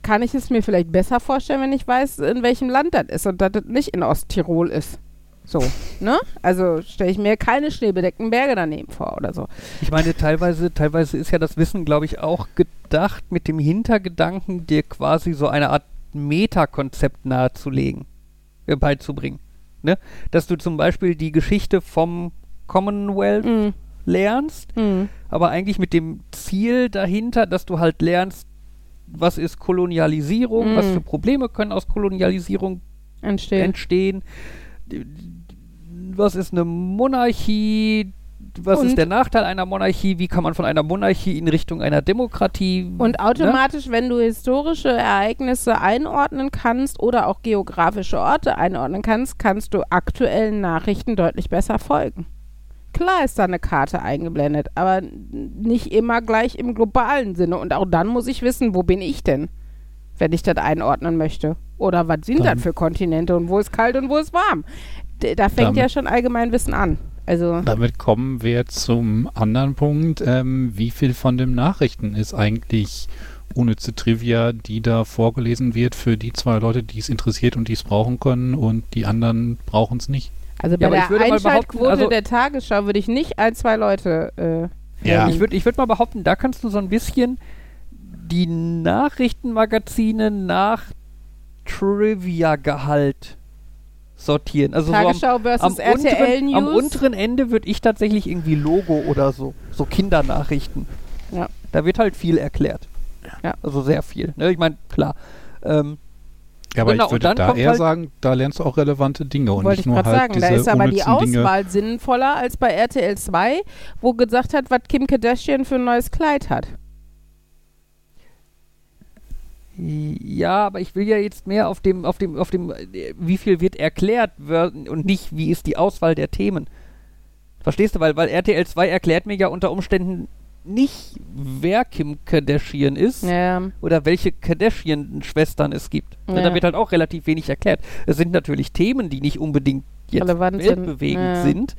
kann ich es mir vielleicht besser vorstellen, wenn ich weiß, in welchem Land das ist und dass das nicht in Osttirol ist. So, ne? Also stelle ich mir keine schneebedeckten Berge daneben vor oder so. Ich meine, teilweise, teilweise ist ja das Wissen, glaube ich, auch gedacht mit dem Hintergedanken, dir quasi so eine Art Metakonzept nahezulegen, äh, beizubringen. Ne? Dass du zum Beispiel die Geschichte vom Commonwealth Mm, lernst, mm, aber eigentlich mit dem Ziel dahinter, dass du halt lernst, was ist Kolonialisierung, Mhm. was für Probleme können aus Kolonialisierung entstehen. entstehen, was ist eine Monarchie, was Und- ist der Nachteil einer Monarchie, wie kann man von einer Monarchie in Richtung einer Demokratie Und ne? automatisch, wenn du historische Ereignisse einordnen kannst oder auch geografische Orte einordnen kannst, kannst du aktuellen Nachrichten deutlich besser folgen. Klar ist da eine Karte eingeblendet, aber nicht immer gleich im globalen Sinne. Und auch dann muss ich wissen, wo bin ich denn, wenn ich das einordnen möchte. Oder was sind Dann- das für Kontinente und wo ist kalt und wo ist warm. D da fängt ja schon Allgemeinwissen an. Also, Damit kommen wir zum anderen Punkt. Ähm, wie viel von den Nachrichten ist eigentlich unnütze Trivia, die da vorgelesen wird für die zwei Leute, die es interessiert und die es brauchen können und die anderen brauchen es nicht? also Ja, bei würde der Einschaltquote also- der Tagesschau würde ich nicht ein, zwei Leute äh, Ja. Ich würde ich würd mal behaupten, da kannst du so ein bisschen die Nachrichtenmagazine nach Trivia-Gehalt sortieren. Also so am, Tagesschau versus am, RTL unteren, am News. unteren Ende würde ich tatsächlich irgendwie Logo oder so, so Kindernachrichten. Ja. Da wird halt viel erklärt. Ja. Also sehr viel. Ne? Ich meine, klar. Ähm, Ja, aber Genau, ich würde dann da eher halt- sagen, die lernst du auch relevante Dinge und nicht ich nur gerade halt sagen, da diese ist aber die unnützen Dinge. Auswahl sinnvoller als bei RTL 2, wo gesagt hat, was Kim Kardashian für ein neues Kleid hat. Ja, aber ich will ja jetzt mehr auf dem, auf dem, auf dem, äh, wie viel wird erklärt werden und nicht, wie ist die Auswahl der Themen. Verstehst du? Weil, weil RTL 2 erklärt mir ja unter Umständen nicht, wer Kim Kardashian ist Ja, oder welche Kardashian-Schwestern es gibt. Ja. Da wird halt auch relativ wenig erklärt. Es sind natürlich Themen, die nicht unbedingt jetzt Relevant sind. weltbewegend Ja. sind,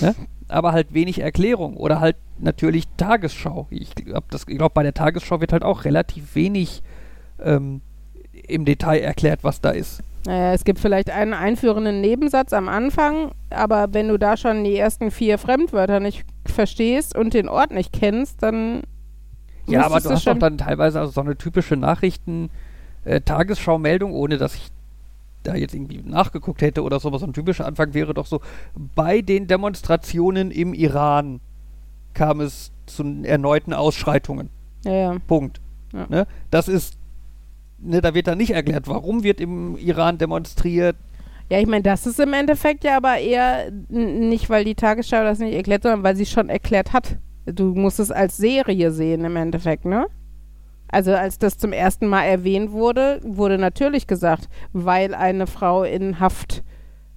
ne? aber halt wenig Erklärung oder halt natürlich Tagesschau. Ich glaube, glaub, bei der Tagesschau wird halt auch relativ wenig ähm, im Detail erklärt, was da ist. naja, es gibt vielleicht einen einführenden Nebensatz am Anfang, aber wenn du da schon die ersten vier Fremdwörter nicht verstehst und den Ort nicht kennst, dann Ja, aber du hast doch dann teilweise also so eine typische Nachrichten, äh, Tagesschau-Meldung, ohne dass ich da jetzt irgendwie nachgeguckt hätte oder so, aber so ein typischer Anfang wäre doch so, bei den Demonstrationen im Iran kam es zu erneuten Ausschreitungen. ja, ja. Punkt. Ja. Ne? Das ist, ne, da wird dann nicht erklärt, warum wird im Iran demonstriert. Ja, ich meine, das ist im Endeffekt ja aber eher nicht, weil die Tagesschau das nicht erklärt, sondern weil sie es schon erklärt hat. Du musst es als Serie sehen im Endeffekt, ne? Also als das zum ersten Mal erwähnt wurde, wurde natürlich gesagt, weil eine Frau in Haft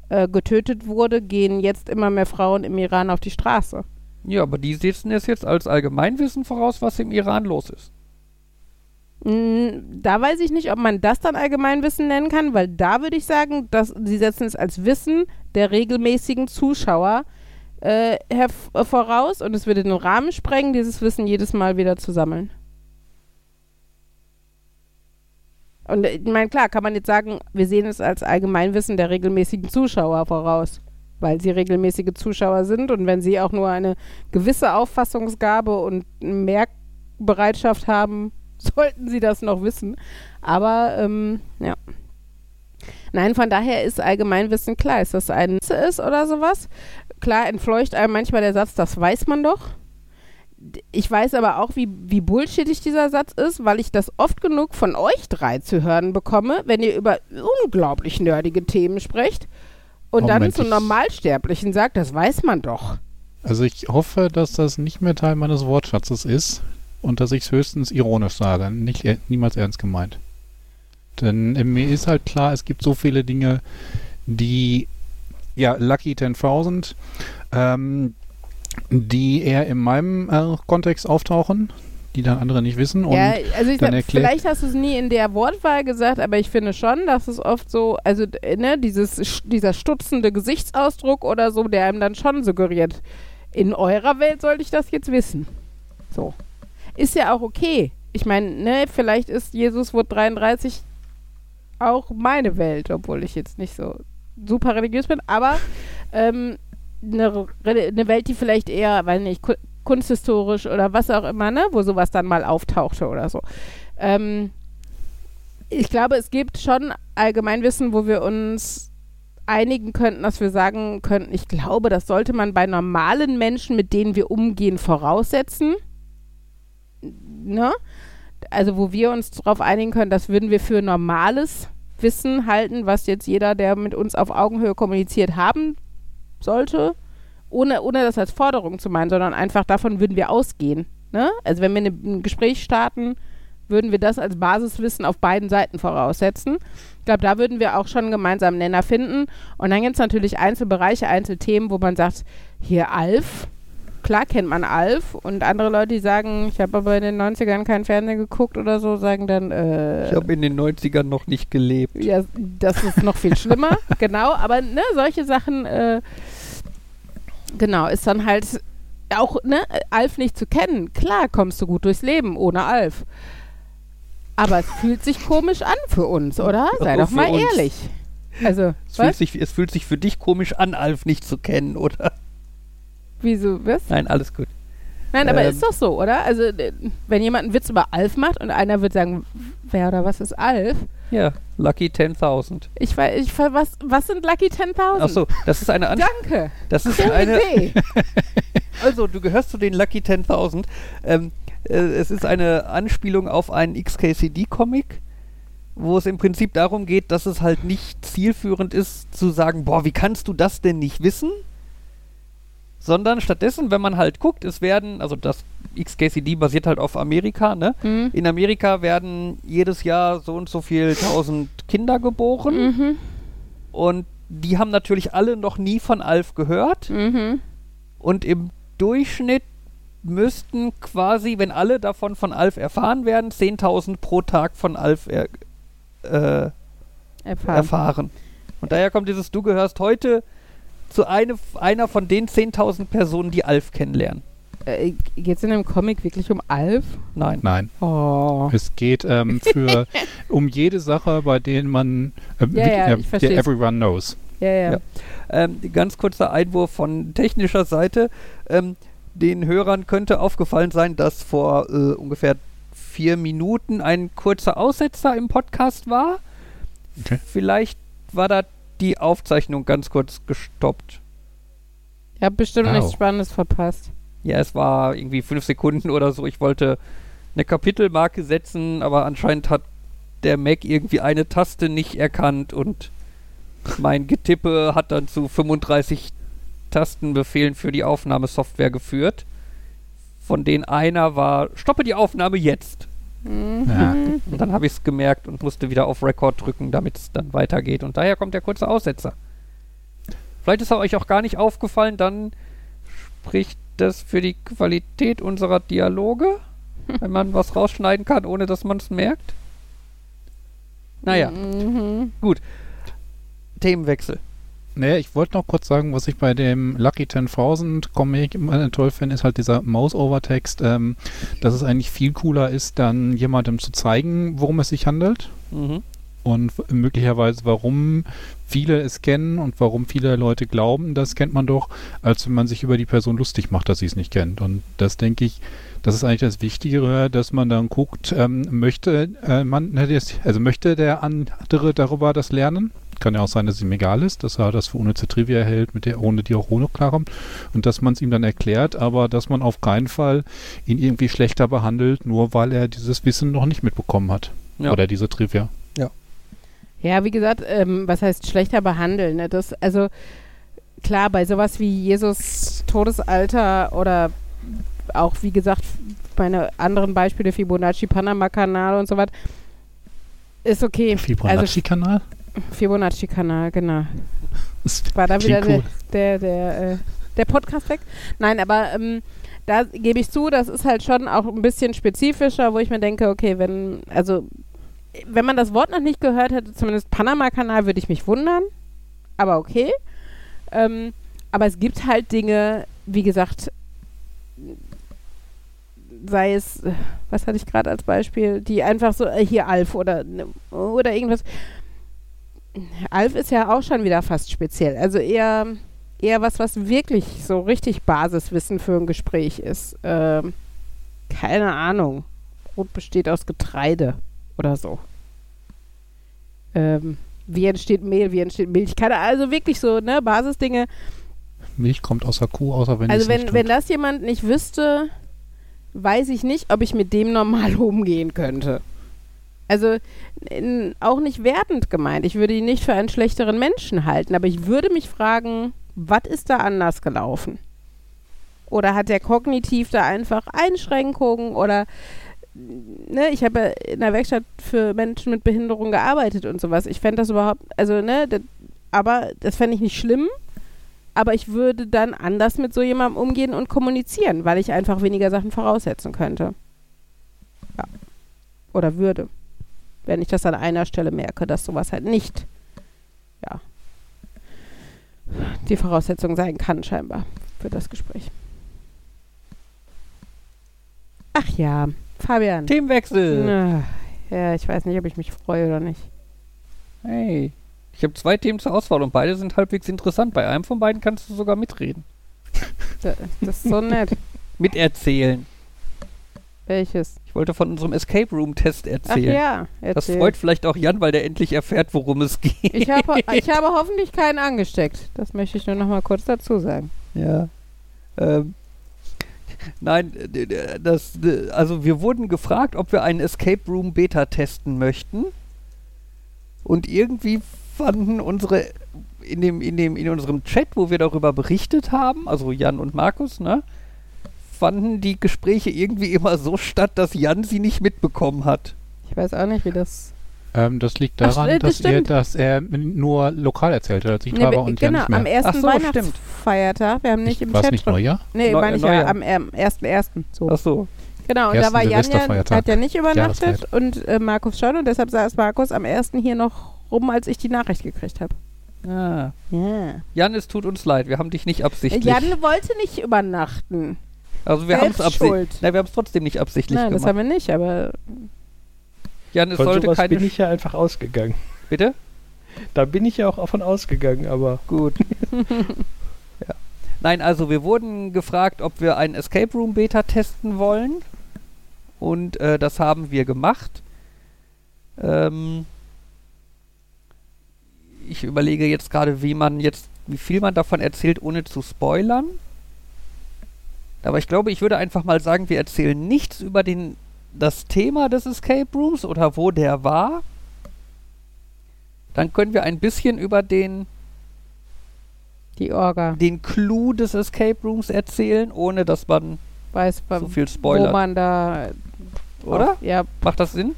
äh, getötet wurde, gehen jetzt immer mehr Frauen im Iran auf die Straße. Ja, aber die setzen es jetzt als Allgemeinwissen voraus, was im Iran los ist. Da weiß ich nicht, ob man das dann Allgemeinwissen nennen kann, weil da würde ich sagen, dass sie setzen es als Wissen der regelmäßigen Zuschauer äh, äh, voraus und es würde den Rahmen sprengen, dieses Wissen jedes Mal wieder zu sammeln. Und äh, ich meine, klar, kann man jetzt sagen, wir sehen es als Allgemeinwissen der regelmäßigen Zuschauer voraus. weil sie regelmäßige Zuschauer sind und wenn sie auch nur eine gewisse Auffassungsgabe und Merkbereitschaft haben, sollten sie das noch wissen. Aber ähm, ja. Nein, von daher ist Allgemeinwissen klar. Ist das ein ist oder sowas? Klar entfleucht einem manchmal der Satz, das weiß man doch. Ich weiß aber auch, wie, wie bullshittig dieser Satz ist, weil ich das oft genug von euch drei zu hören bekomme, wenn ihr über unglaublich nerdige Themen sprecht und dann Moment, zu ich- Normalsterblichen sagt, das weiß man doch. Also ich hoffe, dass das nicht mehr Teil meines Wortschatzes ist und dass ich es höchstens ironisch sage, nicht niemals ernst gemeint. Denn mir ist halt klar, es gibt so viele Dinge, die ja Lucky 10.000, ähm, die eher in meinem äh, Kontext auftauchen, die dann andere nicht wissen. Und ja, also ich dann sag, vielleicht hast du es nie in der Wortwahl gesagt, aber ich finde schon, dass es oft so, also ne, dieses, dieser stutzende Gesichtsausdruck oder so, der einem dann schon suggeriert, in eurer Welt sollte ich das jetzt wissen. So. Ist ja auch okay. Ich meine, ne, vielleicht ist Jesus wurde 33 auch meine Welt, obwohl ich jetzt nicht so super religiös bin, aber ähm, eine, Welt, die vielleicht eher, weiß nicht, ku- kunsthistorisch oder was auch immer, ne, wo sowas dann mal auftauchte oder so. Ähm, ich glaube, es gibt schon Allgemeinwissen, wo wir uns einigen könnten, dass wir sagen könnten, ich glaube, das sollte man bei normalen Menschen, mit denen wir umgehen, voraussetzen. Ne? Also, wo wir uns darauf einigen können, das würden wir für normales Wissen halten, was jetzt jeder, der mit uns auf Augenhöhe kommuniziert, haben sollte, ohne, ohne das als Forderung zu meinen, sondern einfach davon würden wir ausgehen. Ne? Also wenn wir ne, ein Gespräch starten, würden wir das als Basiswissen auf beiden Seiten voraussetzen. Ich glaube, da würden wir auch schon einen gemeinsamen Nenner finden. Und dann gibt es natürlich Einzelbereiche, Einzelthemen, wo man sagt, hier Alf, klar kennt man Alf. Und andere Leute, die sagen, ich habe aber in den 90ern kein Fernsehen geguckt oder so, sagen dann, äh, Ich habe in den 90ern noch nicht gelebt. ja, das ist noch viel schlimmer, genau. Aber ne, solche Sachen, äh, genau, ist dann halt auch, ne, Alf nicht zu kennen. Klar kommst du gut durchs Leben ohne Alf. Aber es fühlt sich komisch an für uns, oder? Sei doch mal uns. ehrlich. Also, Es fühlt, sich, es fühlt sich für dich komisch an, Alf nicht zu kennen, oder? Wieso, was? Nein, alles gut. Nein, aber Ähm. ist doch so, oder? Also, äh, wenn jemand einen Witz über Alf macht und einer wird sagen, wer oder was ist Alf? Ja, Lucky 10.000. Ich weiß, ich, ver- was, was sind Lucky 10.000? Achso, das ist eine An Danke. Das ist Coole eine. Idee. Also, du gehörst zu den Lucky 10.000. Ähm, äh, es ist eine Anspielung auf einen XKCD-Comic, wo es im Prinzip darum geht, dass es halt nicht zielführend ist, zu sagen, boah, wie kannst du das denn nicht wissen? Sondern stattdessen, wenn man halt guckt, es werden, also das XKCD basiert halt auf Amerika, ne? Hm. In Amerika werden jedes Jahr so und so viel tausend Kinder geboren Mhm. und die haben natürlich alle noch nie von Alf gehört. Mhm. Und im Durchschnitt müssten quasi, wenn alle davon von Alf erfahren werden, 10.000 pro Tag von Alf er, äh, Erfahren. erfahren. Und daher kommt dieses, du gehörst heute zu eine, einer von den 10.000 Personen, die Alf kennenlernen. Äh, geht's in dem Comic wirklich um Alf? Nein. nein, Oh. es geht ähm, für um jede Sache, bei denen man äh, Ja, ja, äh, ich der everyone knows. Ja, ja. Ja. Ähm, ganz kurzer Einwurf von technischer Seite. Ähm, den Hörern könnte aufgefallen sein, dass vor äh, ungefähr vier Minuten ein kurzer Aussetzer im Podcast war. Okay. Vielleicht war da die Aufzeichnung ganz kurz gestoppt. Ich habe bestimmt Au. nichts Spannendes verpasst. Ja, es war irgendwie fünf Sekunden oder so. Ich wollte eine Kapitelmarke setzen, aber anscheinend hat der Mac irgendwie eine Taste nicht erkannt und mein Getippe hat dann zu 35 Tastenbefehlen für die Aufnahmesoftware geführt. Von denen einer war, stoppe die Aufnahme jetzt. Mhm. Ja. Und dann habe ich es gemerkt und musste wieder auf Record drücken, damit es dann weitergeht. Und daher kommt der kurze Aussetzer. Vielleicht ist er euch auch gar nicht aufgefallen, dann spricht das für die Qualität unserer Dialoge, wenn man was rausschneiden kann, ohne dass man es merkt. Naja, Mhm. Themenwechsel. Naja, ich wollte noch kurz sagen, was ich bei dem Lucky 10.000 Comic immer toll finde, ist halt dieser Mouse-Over-Text, ähm, dass es eigentlich viel cooler ist, dann jemandem zu zeigen, worum es sich handelt. Mhm. und möglicherweise warum viele es kennen und warum viele Leute glauben, das kennt man doch, als wenn man sich über die Person lustig macht, dass sie es nicht kennt. Und das denke ich, das ist eigentlich das Wichtigere, dass man dann guckt, ähm, möchte äh, man, ne, also möchte der andere darüber das lernen? Kann ja auch sein, dass es ihm egal ist, dass er das für unnütze Trivia hält, mit der, ohne die auch ohne klarkommt. Und dass man es ihm dann erklärt, aber dass man auf keinen Fall ihn irgendwie schlechter behandelt, nur weil er dieses Wissen noch nicht mitbekommen hat. Ja. Oder diese Trivia. Ja, wie gesagt, ähm, was heißt schlechter behandeln? Ne? Das, also klar, bei sowas wie Jesus Todesalter oder auch, wie gesagt, meine anderen Beispiele, Fibonacci, Panama-Kanal und so was, ist okay. Also Fibonacci-Kanal? Genau. Das War da wieder klingt der, der, der, äh, der Podcast weg? Nein, aber ähm, da gebe ich zu, das ist halt schon auch ein bisschen spezifischer, wo ich mir denke, okay, wenn, also wenn man das Wort noch nicht gehört hätte, zumindest Panama-Kanal, würde ich mich wundern. Aber okay. Ähm, aber es gibt halt Dinge, wie gesagt, sei es, äh, was hatte ich gerade als Beispiel, die einfach so, äh, hier Alf oder, ne, oder irgendwas. Alf ist ja auch schon wieder fast speziell. Also eher, eher was, was wirklich so richtig Basiswissen für ein Gespräch ist. Ähm, keine Ahnung. Brot besteht aus Getreide oder so. Ähm, wie entsteht Mehl, wie entsteht Milch? Keine also wirklich so, ne, Basisdinge. Milch kommt aus der Kuh, außer wenn Also wenn, wenn das jemand nicht wüsste, weiß ich nicht, ob ich mit dem normal umgehen könnte. Also in, auch nicht wertend gemeint. Ich würde ihn nicht für einen schlechteren Menschen halten, aber ich würde mich fragen, was ist da anders gelaufen? Oder hat der kognitiv da einfach Einschränkungen oder ne, ich habe ja in der Werkstatt für Menschen mit Behinderung gearbeitet und sowas. Ich fände das überhaupt, also ne, das, aber das fände ich nicht schlimm, aber ich würde dann anders mit so jemandem umgehen und kommunizieren, weil ich einfach weniger Sachen voraussetzen könnte. Ja. Oder würde. Wenn ich das an einer Stelle merke, dass sowas halt nicht, ja, die Voraussetzung sein kann, scheinbar, für das Gespräch. Ach ja, Fabian. Themenwechsel. Na, Ja, ich weiß nicht, ob ich mich freue oder nicht. Hey. Ich habe zwei Themen zur Auswahl und beide sind halbwegs interessant. Bei einem von beiden kannst du sogar mitreden. Da- Das ist so nett. Miterzählen. Welches? Ich wollte von unserem Escape Room Test Ach erzählen. ja, Das erzähl. freut vielleicht auch Jan, weil der endlich erfährt, worum es geht. Ich habe, ich habe hoffentlich keinen angesteckt. Das möchte ich nur noch mal kurz dazu sagen. Ja. Ähm, nein, das, also wir wurden gefragt, ob wir einen Escape Room Beta testen möchten. Und irgendwie fanden unsere in dem in dem in unserem Chat, wo wir darüber berichtet haben, also Jan und Markus, ne, fanden die Gespräche irgendwie immer so statt, dass Jan sie nicht mitbekommen hat. Ich weiß auch nicht, wie das. Ähm, das liegt Ach, daran, stimmt, das dass, er, dass er nur lokal erzählt hat, als ich Nee, war und genau, nicht mehr. am ersten Ach so, Weihnachtsfeiertag. Wir haben nicht im War es Chat nicht Neujahr? Nee, Neu- meine ich Neujahr. ja, am ähm, 1.1. So. Ach so. Genau, und da war Jan ja, hat ja nicht übernachtet Jahreszeit. und äh, Markus schon und deshalb saß Markus am 1. hier noch rum, als ich die Nachricht gekriegt habe. Ah. Ja. Jan, es tut uns leid, wir haben dich nicht absichtlich. Jan wollte nicht übernachten. Also wir haben es absichtlich. Nein, wir haben es trotzdem nicht absichtlich Nein, das gemacht. haben wir nicht, aber Jan, es Von sollte sowas keine. bin ich ja einfach ausgegangen. Bitte? Da bin ich ja auch davon ausgegangen, aber Gut. ja. Nein, also wir wurden gefragt, ob wir einen Escape Room Beta testen wollen. Und äh, das haben wir gemacht. Ähm, ich überlege jetzt gerade, wie man jetzt, wie viel man davon erzählt, ohne zu spoilern. Aber ich glaube, ich würde einfach mal sagen, wir erzählen nichts über den, das Thema des Escape Rooms oder wo der war. Dann können wir ein bisschen über den die Orga den Clou des Escape Rooms erzählen, ohne dass man weiß, so viel wo spoilert, man da. oder? Ja, Macht das Sinn?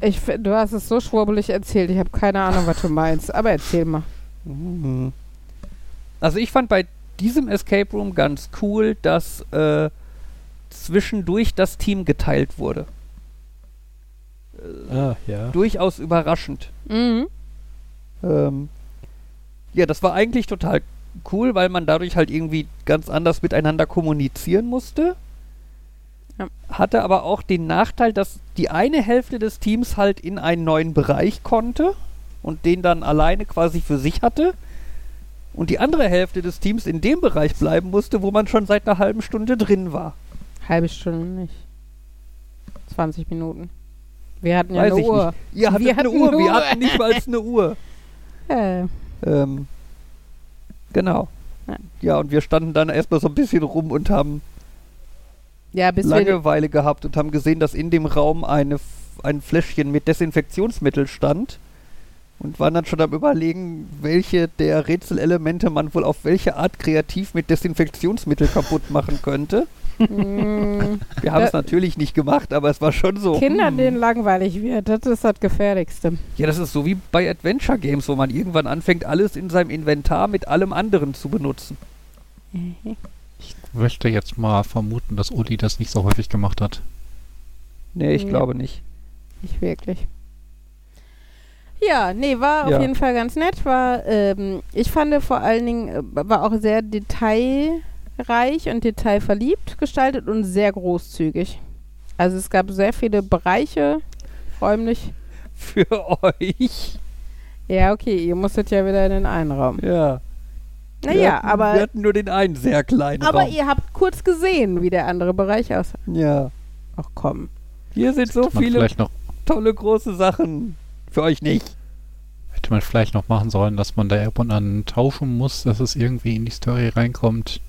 ich, du hast es so schwurbelig erzählt. Ich habe keine Ahnung, was du meinst. Aber erzähl mal. Mhm. Also ich fand bei diesem Escape Room ganz cool, dass äh, zwischendurch das Team geteilt wurde. ah, ja. Durchaus überraschend. Mhm. Ähm, ja, das war eigentlich total cool, weil man dadurch halt irgendwie ganz anders miteinander kommunizieren musste. Ja. Hatte aber auch den Nachteil, dass die eine Hälfte des Teams halt in einen neuen Bereich konnte und den dann alleine quasi für sich hatte. Und die andere Hälfte des Teams in dem Bereich bleiben musste, wo man schon seit einer halben Stunde drin war. Halbe Stunde nicht. 20 Minuten. Wir hatten ja Weiß eine Uhr. nicht. Ihr hattet Wir eine Uhr, eine wir hatten nicht mal eine Uhr. Ja, Ähm, genau. Ja. Ja, und wir standen dann erstmal so ein bisschen rum und haben ja. Langeweile gehabt und haben gesehen, dass in dem Raum eine, ein Fläschchen mit Desinfektionsmittel stand. Und waren dann schon am überlegen, welche der Rätselelemente man wohl auf welche Art kreativ mit Desinfektionsmittel kaputt machen könnte. Mm, Wir haben es natürlich nicht gemacht, aber es war schon so. Kindern, hm. denen langweilig wird, das ist das Gefährlichste. Ja, das ist so wie bei Adventure Games, wo man irgendwann anfängt, alles in seinem Inventar mit allem anderen zu benutzen. Ich möchte jetzt mal vermuten, dass Uli das nicht so häufig gemacht hat. Nee, ich Ja. glaube nicht. Nicht wirklich. Ja, nee, war Ja. auf jeden Fall ganz nett. War, ähm, ich fand vor allen Dingen, äh, war auch sehr detailreich und detailverliebt gestaltet und sehr großzügig. Also es gab sehr viele Bereiche, räumlich. Für euch. Ja, okay, ihr musstet ja wieder in den einen Raum. Ja. wir Naja, hatten, aber, Wir hatten nur den einen sehr kleinen aber Raum. ihr habt kurz gesehen, wie der andere Bereich aussah. Ja. Ach komm. Hier sind so viele tolle große Sachen. Für euch nicht. hätte man vielleicht noch machen sollen, dass man da ab und an tauschen muss, dass es irgendwie in die Story reinkommt.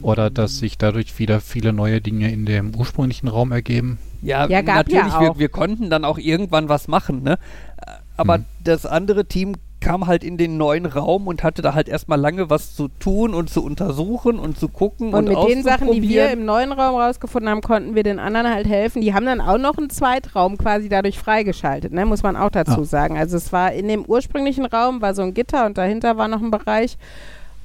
Oder dass sich dadurch wieder viele neue Dinge in dem ursprünglichen Raum ergeben. Ja, Ja, gab ja natürlich, wir, auch. wir konnten dann auch irgendwann was machen, ne? Äh, Aber Hm. das andere Team kam halt in den neuen Raum und hatte da halt erstmal lange was zu tun und zu untersuchen und zu gucken und, Und mit den Sachen, die wir im neuen Raum rausgefunden haben, konnten wir den anderen halt helfen. Die haben dann auch noch einen Zweitraum quasi dadurch freigeschaltet, ne? muss man auch dazu Ah. sagen. Also es war in dem ursprünglichen Raum war so ein Gitter und dahinter war noch ein Bereich.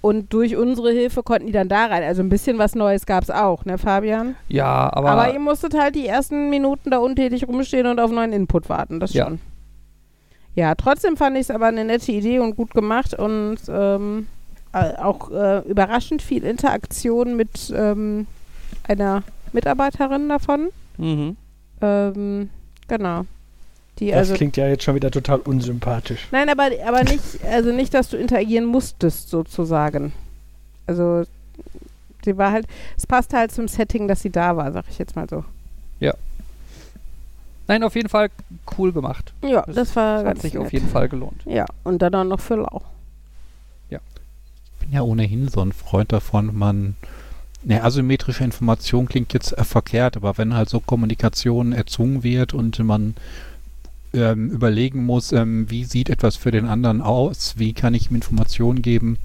Und durch unsere Hilfe konnten die dann da rein. Also ein bisschen was Neues gab es auch, ne Fabian? Ja, aber, Aber, ihr musstet halt die ersten Minuten da untätig rumstehen und auf neuen Input warten, das Ja. schon. Ja, trotzdem fand ich es aber eine nette Idee und gut gemacht und ähm, äh, auch äh, überraschend viel Interaktion mit ähm, einer Mitarbeiterin davon. mhm. Ähm, genau. Die Das also. klingt ja jetzt schon wieder total unsympathisch. Nein, aber, aber nicht, also nicht, dass du interagieren musstest, sozusagen. Also sie war halt, es passte halt zum Setting, dass sie da war, sag ich jetzt mal so. Nein, auf jeden Fall cool gemacht. Ja, Das das, war Das hat ganz sich nett. auf jeden Fall gelohnt. Ja, und dann auch noch für Lau. Ich bin ja ohnehin so ein Freund davon, man. Ne, asymmetrische Information klingt jetzt äh, verkehrt, aber wenn halt so Kommunikation erzwungen wird und man ähm, überlegen muss, ähm, wie sieht etwas für den anderen aus, wie kann ich ihm Informationen geben.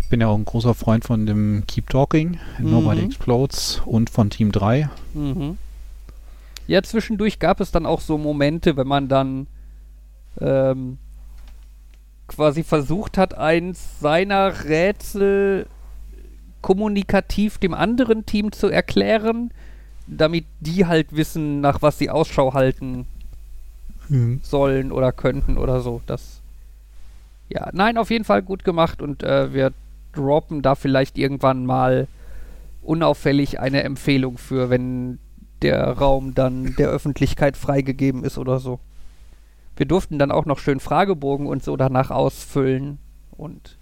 Ich bin ja auch ein großer Freund von dem Keep Talking, Nobody Mhm. Explodes und von Team 3. Mhm. Ja, zwischendurch gab es dann auch so Momente, wenn man dann ähm, quasi versucht hat, eins seiner Rätsel kommunikativ dem anderen Team zu erklären, damit die halt wissen, nach was sie Ausschau halten sollen oder könnten oder so. Das ja, nein, auf jeden Fall gut gemacht und äh, wir droppen da vielleicht irgendwann mal unauffällig eine Empfehlung für, wenn der Raum dann der Öffentlichkeit freigegeben ist oder so. Wir durften dann auch noch schön Fragebogen und so danach ausfüllen und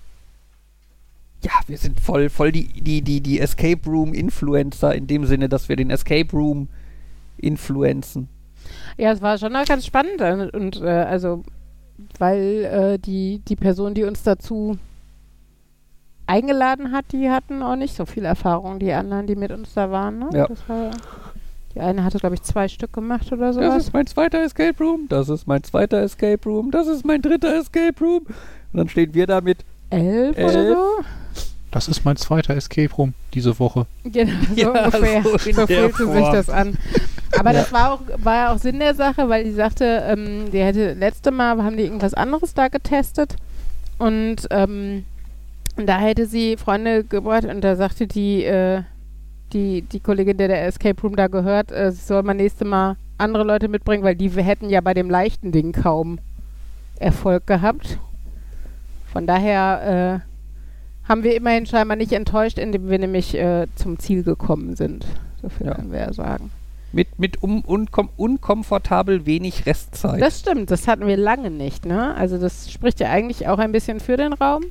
ja, wir sind voll, voll die, die, die, die Escape Room Influencer in dem Sinne, dass wir den Escape Room influenzen. Ja, es war schon noch ganz spannend äh, und äh, also, weil äh, die, die Person, die uns dazu eingeladen hat, die hatten auch nicht so viel Erfahrung, die anderen, die mit uns da waren. Ne? Ja. Das war, die eine hatte, glaube ich, zwei Stück gemacht oder Das sowas. ist mein zweiter Escape Room, das ist mein zweiter Escape Room, das ist mein dritter Escape Room. Und dann stehen wir da mit Elf, Elf. oder so? Das ist mein zweiter Escape Room diese Woche. Genau, so Ja, ungefähr. so So, fühlte sich das an. Aber das war auch, war ja auch Sinn der Sache, weil die sagte, ähm, die hätte letzte Mal haben die irgendwas anderes da getestet und ähm, da hätte sie Freunde gebracht und da sagte die, äh, die, die Kollegin, der der Escape Room da gehört, äh, soll man nächste Mal andere Leute mitbringen, weil die hätten ja bei dem leichten Ding kaum Erfolg gehabt. Von daher äh, haben wir immerhin scheinbar nicht enttäuscht, indem wir nämlich äh, zum Ziel gekommen sind. So viel Ja. können wir ja sagen. Mit, mit um, unkom unkomfortabel wenig Restzeit. Das stimmt, das hatten wir lange nicht, ne? Also das spricht ja eigentlich auch ein bisschen für den Raum.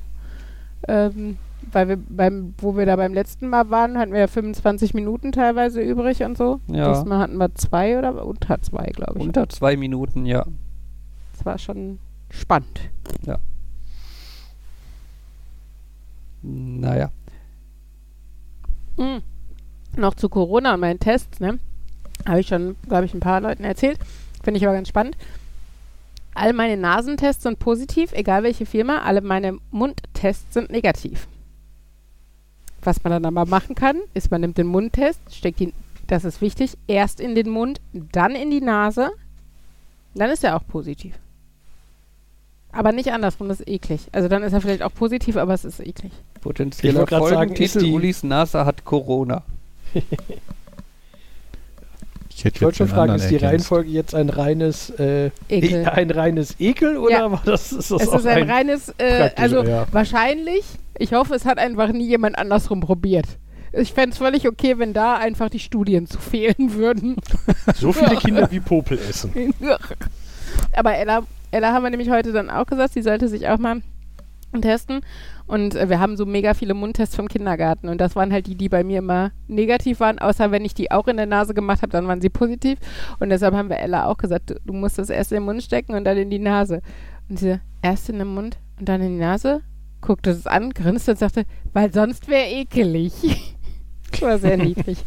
Ähm, weil wir beim, wo wir da beim letzten Mal waren, hatten wir ja 25 Minuten teilweise übrig und so. Ja. Diesmal hatten wir zwei oder unter zwei, glaube ich. Unter zwei Minuten, ja. Das war schon spannend. Naja. Mhm. Noch zu Corona und meinen Tests, ne? Habe ich schon, glaube ich, ein paar Leuten erzählt. Finde ich aber ganz spannend. All meine Nasentests sind positiv, egal welche Firma. Alle meine Mundtests sind negativ. Was man dann aber machen kann, ist, man nimmt den Mundtest, steckt ihn, das ist wichtig, erst in den Mund, dann in die Nase. Dann ist er auch positiv. Aber nicht andersrum, das ist eklig. Also dann ist er vielleicht auch positiv, aber es ist eklig. Potenzieller wollte gerade sagen, Folgentitel, Ulis Nase hat Corona. Ich hätte Ich wollte schon fragen, ist die ergänzt. Reihenfolge jetzt ein reines, äh, Ekel. e ein reines Ekel oder Ja. war das, ist das Es auch ist ein, reines, äh, also ja. wahrscheinlich, ich hoffe, es hat einfach nie jemand andersrum probiert. Ich fände es völlig okay, wenn da einfach die Studien zu fehlen würden. so viele Kinder wie Popel essen? Aber Ella, Ella haben wir nämlich heute dann auch gesagt, sie sollte sich auch mal testen. Und äh, wir haben so mega viele Mundtests vom Kindergarten. Und das waren halt die, die bei mir immer negativ waren. Außer wenn ich die auch in der Nase gemacht habe, dann waren sie positiv. Und deshalb haben wir Ella auch gesagt, du, du musst das erst in den Mund stecken und dann in die Nase. Und sie erst in den Mund und dann in die Nase, guckte es an, grinste und sagte, weil sonst wäre ekelig. War sehr niedrig.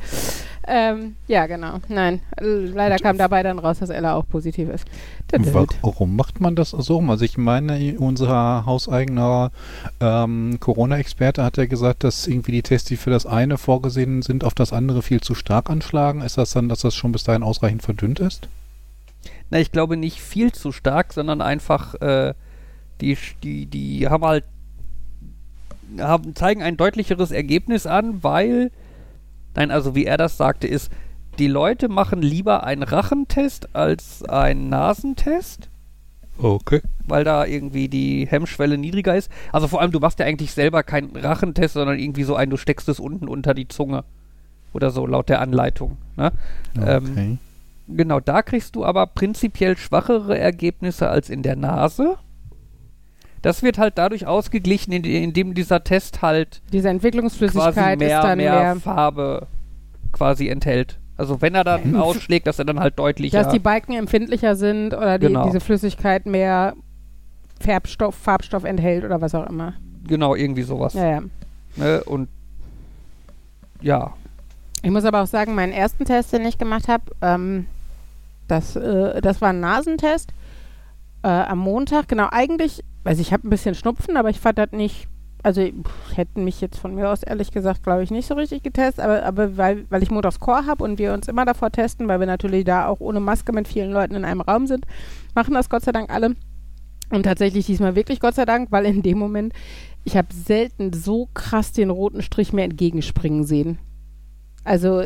Ähm, ja, genau. Nein, leider kam dabei dann raus, dass Ella auch positiv ist. Wa- Warum macht man das so rum? Also ich meine, unser hauseigener ähm, Corona-Experte hat ja gesagt, dass irgendwie die Tests, die für das eine vorgesehen sind, auf das andere viel zu stark anschlagen. Ist das dann, dass das schon bis dahin ausreichend verdünnt ist? Na, ich glaube nicht viel zu stark, sondern einfach, äh, die, die, die haben halt, haben, zeigen ein deutlicheres Ergebnis an, weil, nein, also wie er das sagte, ist, die Leute machen lieber einen Rachentest als einen Nasentest, Okay. weil da irgendwie die Hemmschwelle niedriger ist. Also vor allem, du machst ja eigentlich selber keinen Rachentest, sondern irgendwie so einen, du steckst es unten unter die Zunge. Oder so, laut der Anleitung. Ne? Ähm, okay. Genau, da kriegst du aber prinzipiell schwachere Ergebnisse als in der Nase. Das wird halt dadurch ausgeglichen, ind- indem dieser Test halt Diese Entwicklungsflüssigkeit mehr, ist dann mehr, mehr, Farbe quasi enthält. Also wenn er dann ausschlägt, dass er dann halt deutlicher... dass die Balken empfindlicher sind oder die, Genau. diese Flüssigkeit mehr Farbstoff, Farbstoff enthält oder was auch immer. genau, irgendwie sowas. Ja, ja. Ne? Und ja, Ich muss aber auch sagen, meinen ersten Test, den ich gemacht habe, ähm, das, äh, das war ein Nasentest äh, am Montag. Genau, eigentlich, also ich habe ein bisschen Schnupfen, aber ich fand das nicht, also pff, hätten mich jetzt von mir aus ehrlich gesagt, glaube ich, nicht so richtig getestet, aber, aber weil, weil ich montags Chor habe und wir uns immer davor testen, weil wir natürlich da auch ohne Maske mit vielen Leuten in einem Raum sind, machen das Gott sei Dank alle. Und tatsächlich diesmal wirklich Gott sei Dank, weil in dem Moment, ich habe selten so krass den roten Strich mir entgegenspringen sehen. Also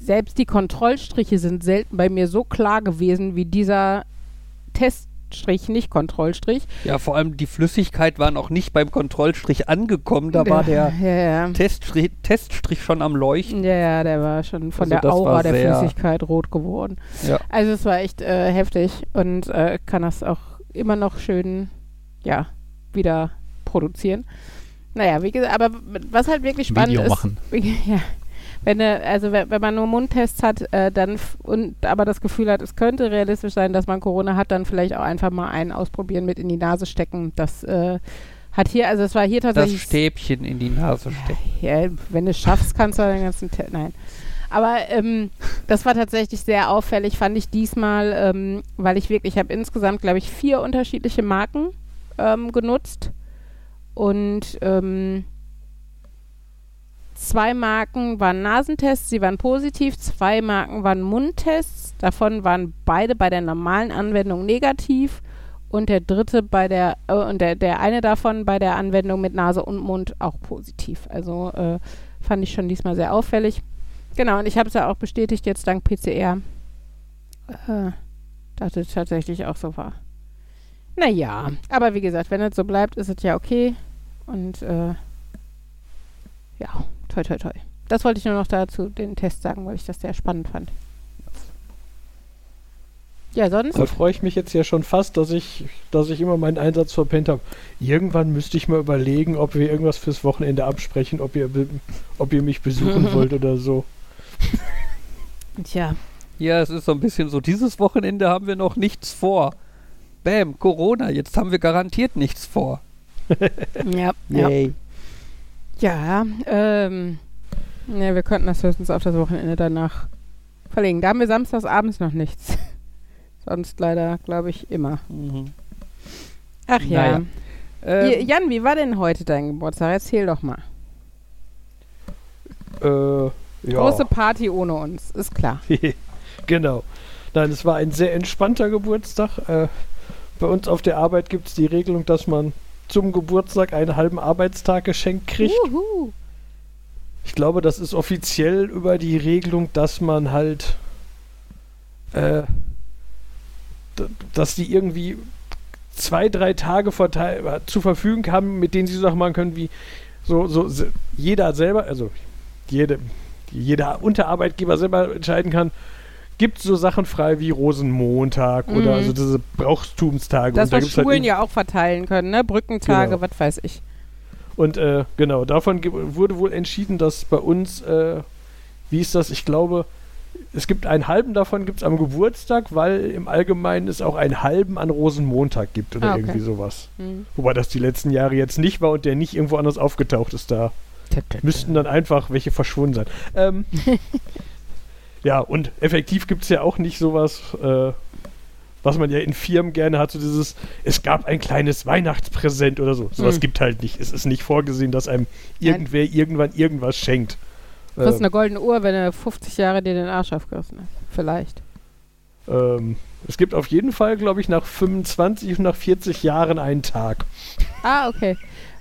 selbst die Kontrollstriche sind selten bei mir so klar gewesen wie dieser Teststrich, nicht Kontrollstrich. ja, vor allem die Flüssigkeit war noch nicht beim Kontrollstrich angekommen. Da war der Ja, ja. Teststrich, Teststrich schon am Leuchten. Ja, ja, der war schon von Also der Aura der Flüssigkeit rot geworden. Ja. Also es war echt äh, heftig und äh, kann das auch immer noch schön, ja, wieder produzieren. Naja, wie gesagt, aber was halt wirklich spannend Video ist, machen. ja, wenn, äh, also wenn, wenn man nur Mundtests hat äh, dann und aber das Gefühl hat, es könnte realistisch sein, dass man Corona hat, dann vielleicht auch einfach mal einen ausprobieren, mit in die Nase stecken. Das äh, hat hier, also es war hier Das tatsächlich Stäbchen in die Nase stecken. ja, wenn du es schaffst, kannst du den ganzen Te Nein. Aber ähm, das war tatsächlich sehr auffällig, fand ich diesmal, ähm, weil ich wirklich, ich habe insgesamt, glaube ich, vier unterschiedliche Marken ähm, genutzt. Und ähm, zwei Marken waren Nasentests, sie waren positiv, zwei Marken waren Mundtests, davon waren beide bei der normalen Anwendung negativ und der dritte bei der, äh, und der, der eine davon bei der Anwendung mit Nase und Mund auch positiv. Also äh, fand ich schon diesmal sehr auffällig. Genau, und ich habe es ja auch bestätigt jetzt dank PCR, äh, dass es tatsächlich auch so war. Naja, aber wie gesagt, wenn es so bleibt, ist es ja okay. Und äh, ja, toi toi toi. Das wollte ich nur noch dazu den Test sagen, weil ich das sehr spannend fand. Ja, sonst. Da freue ich mich jetzt ja schon fast, dass ich, dass ich immer meinen Einsatz verpennt habe. Irgendwann müsste ich mal überlegen, ob wir irgendwas fürs Wochenende absprechen, ob ihr, ob ihr mich besuchen wollt oder so. Tja. Ja, es ist so ein bisschen so, dieses Wochenende haben wir noch nichts vor. Bäm, Corona, jetzt haben wir garantiert nichts vor. Ja. Ja. Ja, ähm. Ja, wir könnten das höchstens auf das Wochenende danach verlegen. Da haben wir samstags abends noch nichts. Sonst leider, glaube ich, immer. Mhm. Ach ja. Naja. Ähm, Jan, wie war denn heute dein Geburtstag? Erzähl doch mal. Äh, ja. Große Party ohne uns, ist klar. genau. Nein, es war ein sehr entspannter Geburtstag. Äh, bei uns auf der Arbeit gibt es die Regelung, dass man zum Geburtstag einen halben Arbeitstag geschenkt kriegt. Juhu. Ich glaube, das ist offiziell über die Regelung, dass man halt, äh, dass die irgendwie zwei, drei Tage verteil- zur Verfügung haben, mit denen sie Sachen machen können, wie so, so jeder selber, also jede, jeder Unterarbeitgeber selber entscheiden kann, gibt so Sachen frei wie Rosenmontag Mhm. oder also diese Brauchtumstage. Das, Und da was halt Schulen irgendwie- ja auch verteilen können, ne? Brückentage, Genau. was weiß ich. Und äh, genau, davon wurde wohl entschieden, dass bei uns, äh, wie ist das, ich glaube, es gibt einen halben davon gibt es am Geburtstag, weil im Allgemeinen es auch einen halben an Rosenmontag gibt oder Ah, okay. irgendwie sowas. Hm. Wobei das die letzten Jahre jetzt nicht war und der nicht irgendwo anders aufgetaucht ist. Da müssten dann einfach welche verschwunden sein. Ähm, ja, und effektiv gibt es ja auch nicht sowas, äh, was man ja in Firmen gerne hat, so dieses, es gab ein kleines Weihnachtspräsent oder so. Sowas Hm. gibt halt nicht. Es ist nicht vorgesehen, dass einem irgendwer irgendwann irgendwas schenkt. Du kriegst Ähm, eine goldene Uhr, wenn du 50 Jahre dir den Arsch aufgerissen hast. Vielleicht. ähm, es gibt auf jeden Fall, glaube ich, nach 25 und nach 40 Jahren einen Tag. Ah, okay.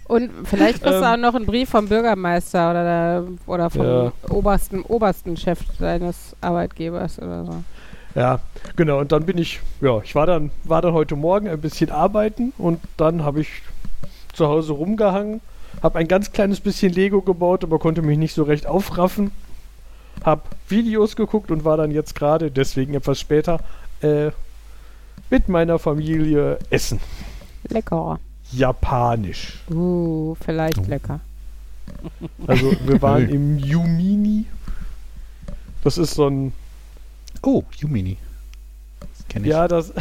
Und vielleicht kriegst du Ähm. auch noch einen Brief vom Bürgermeister oder, der, oder vom Ja. obersten, obersten Chef deines Arbeitgebers oder so. Ja, genau. Und dann bin ich, ja, ich war dann, war dann heute Morgen ein bisschen arbeiten und dann habe ich zu Hause rumgehangen, habe ein ganz kleines bisschen Lego gebaut, aber konnte mich nicht so recht aufraffen. Hab Videos geguckt und war dann jetzt gerade, deswegen etwas später, äh, mit meiner Familie essen. Lecker. Japanisch. Uh, vielleicht Oh. lecker. Also wir waren im Yumini. Das ist so ein Oh, Yumini. Das kenne ich. Ja, das,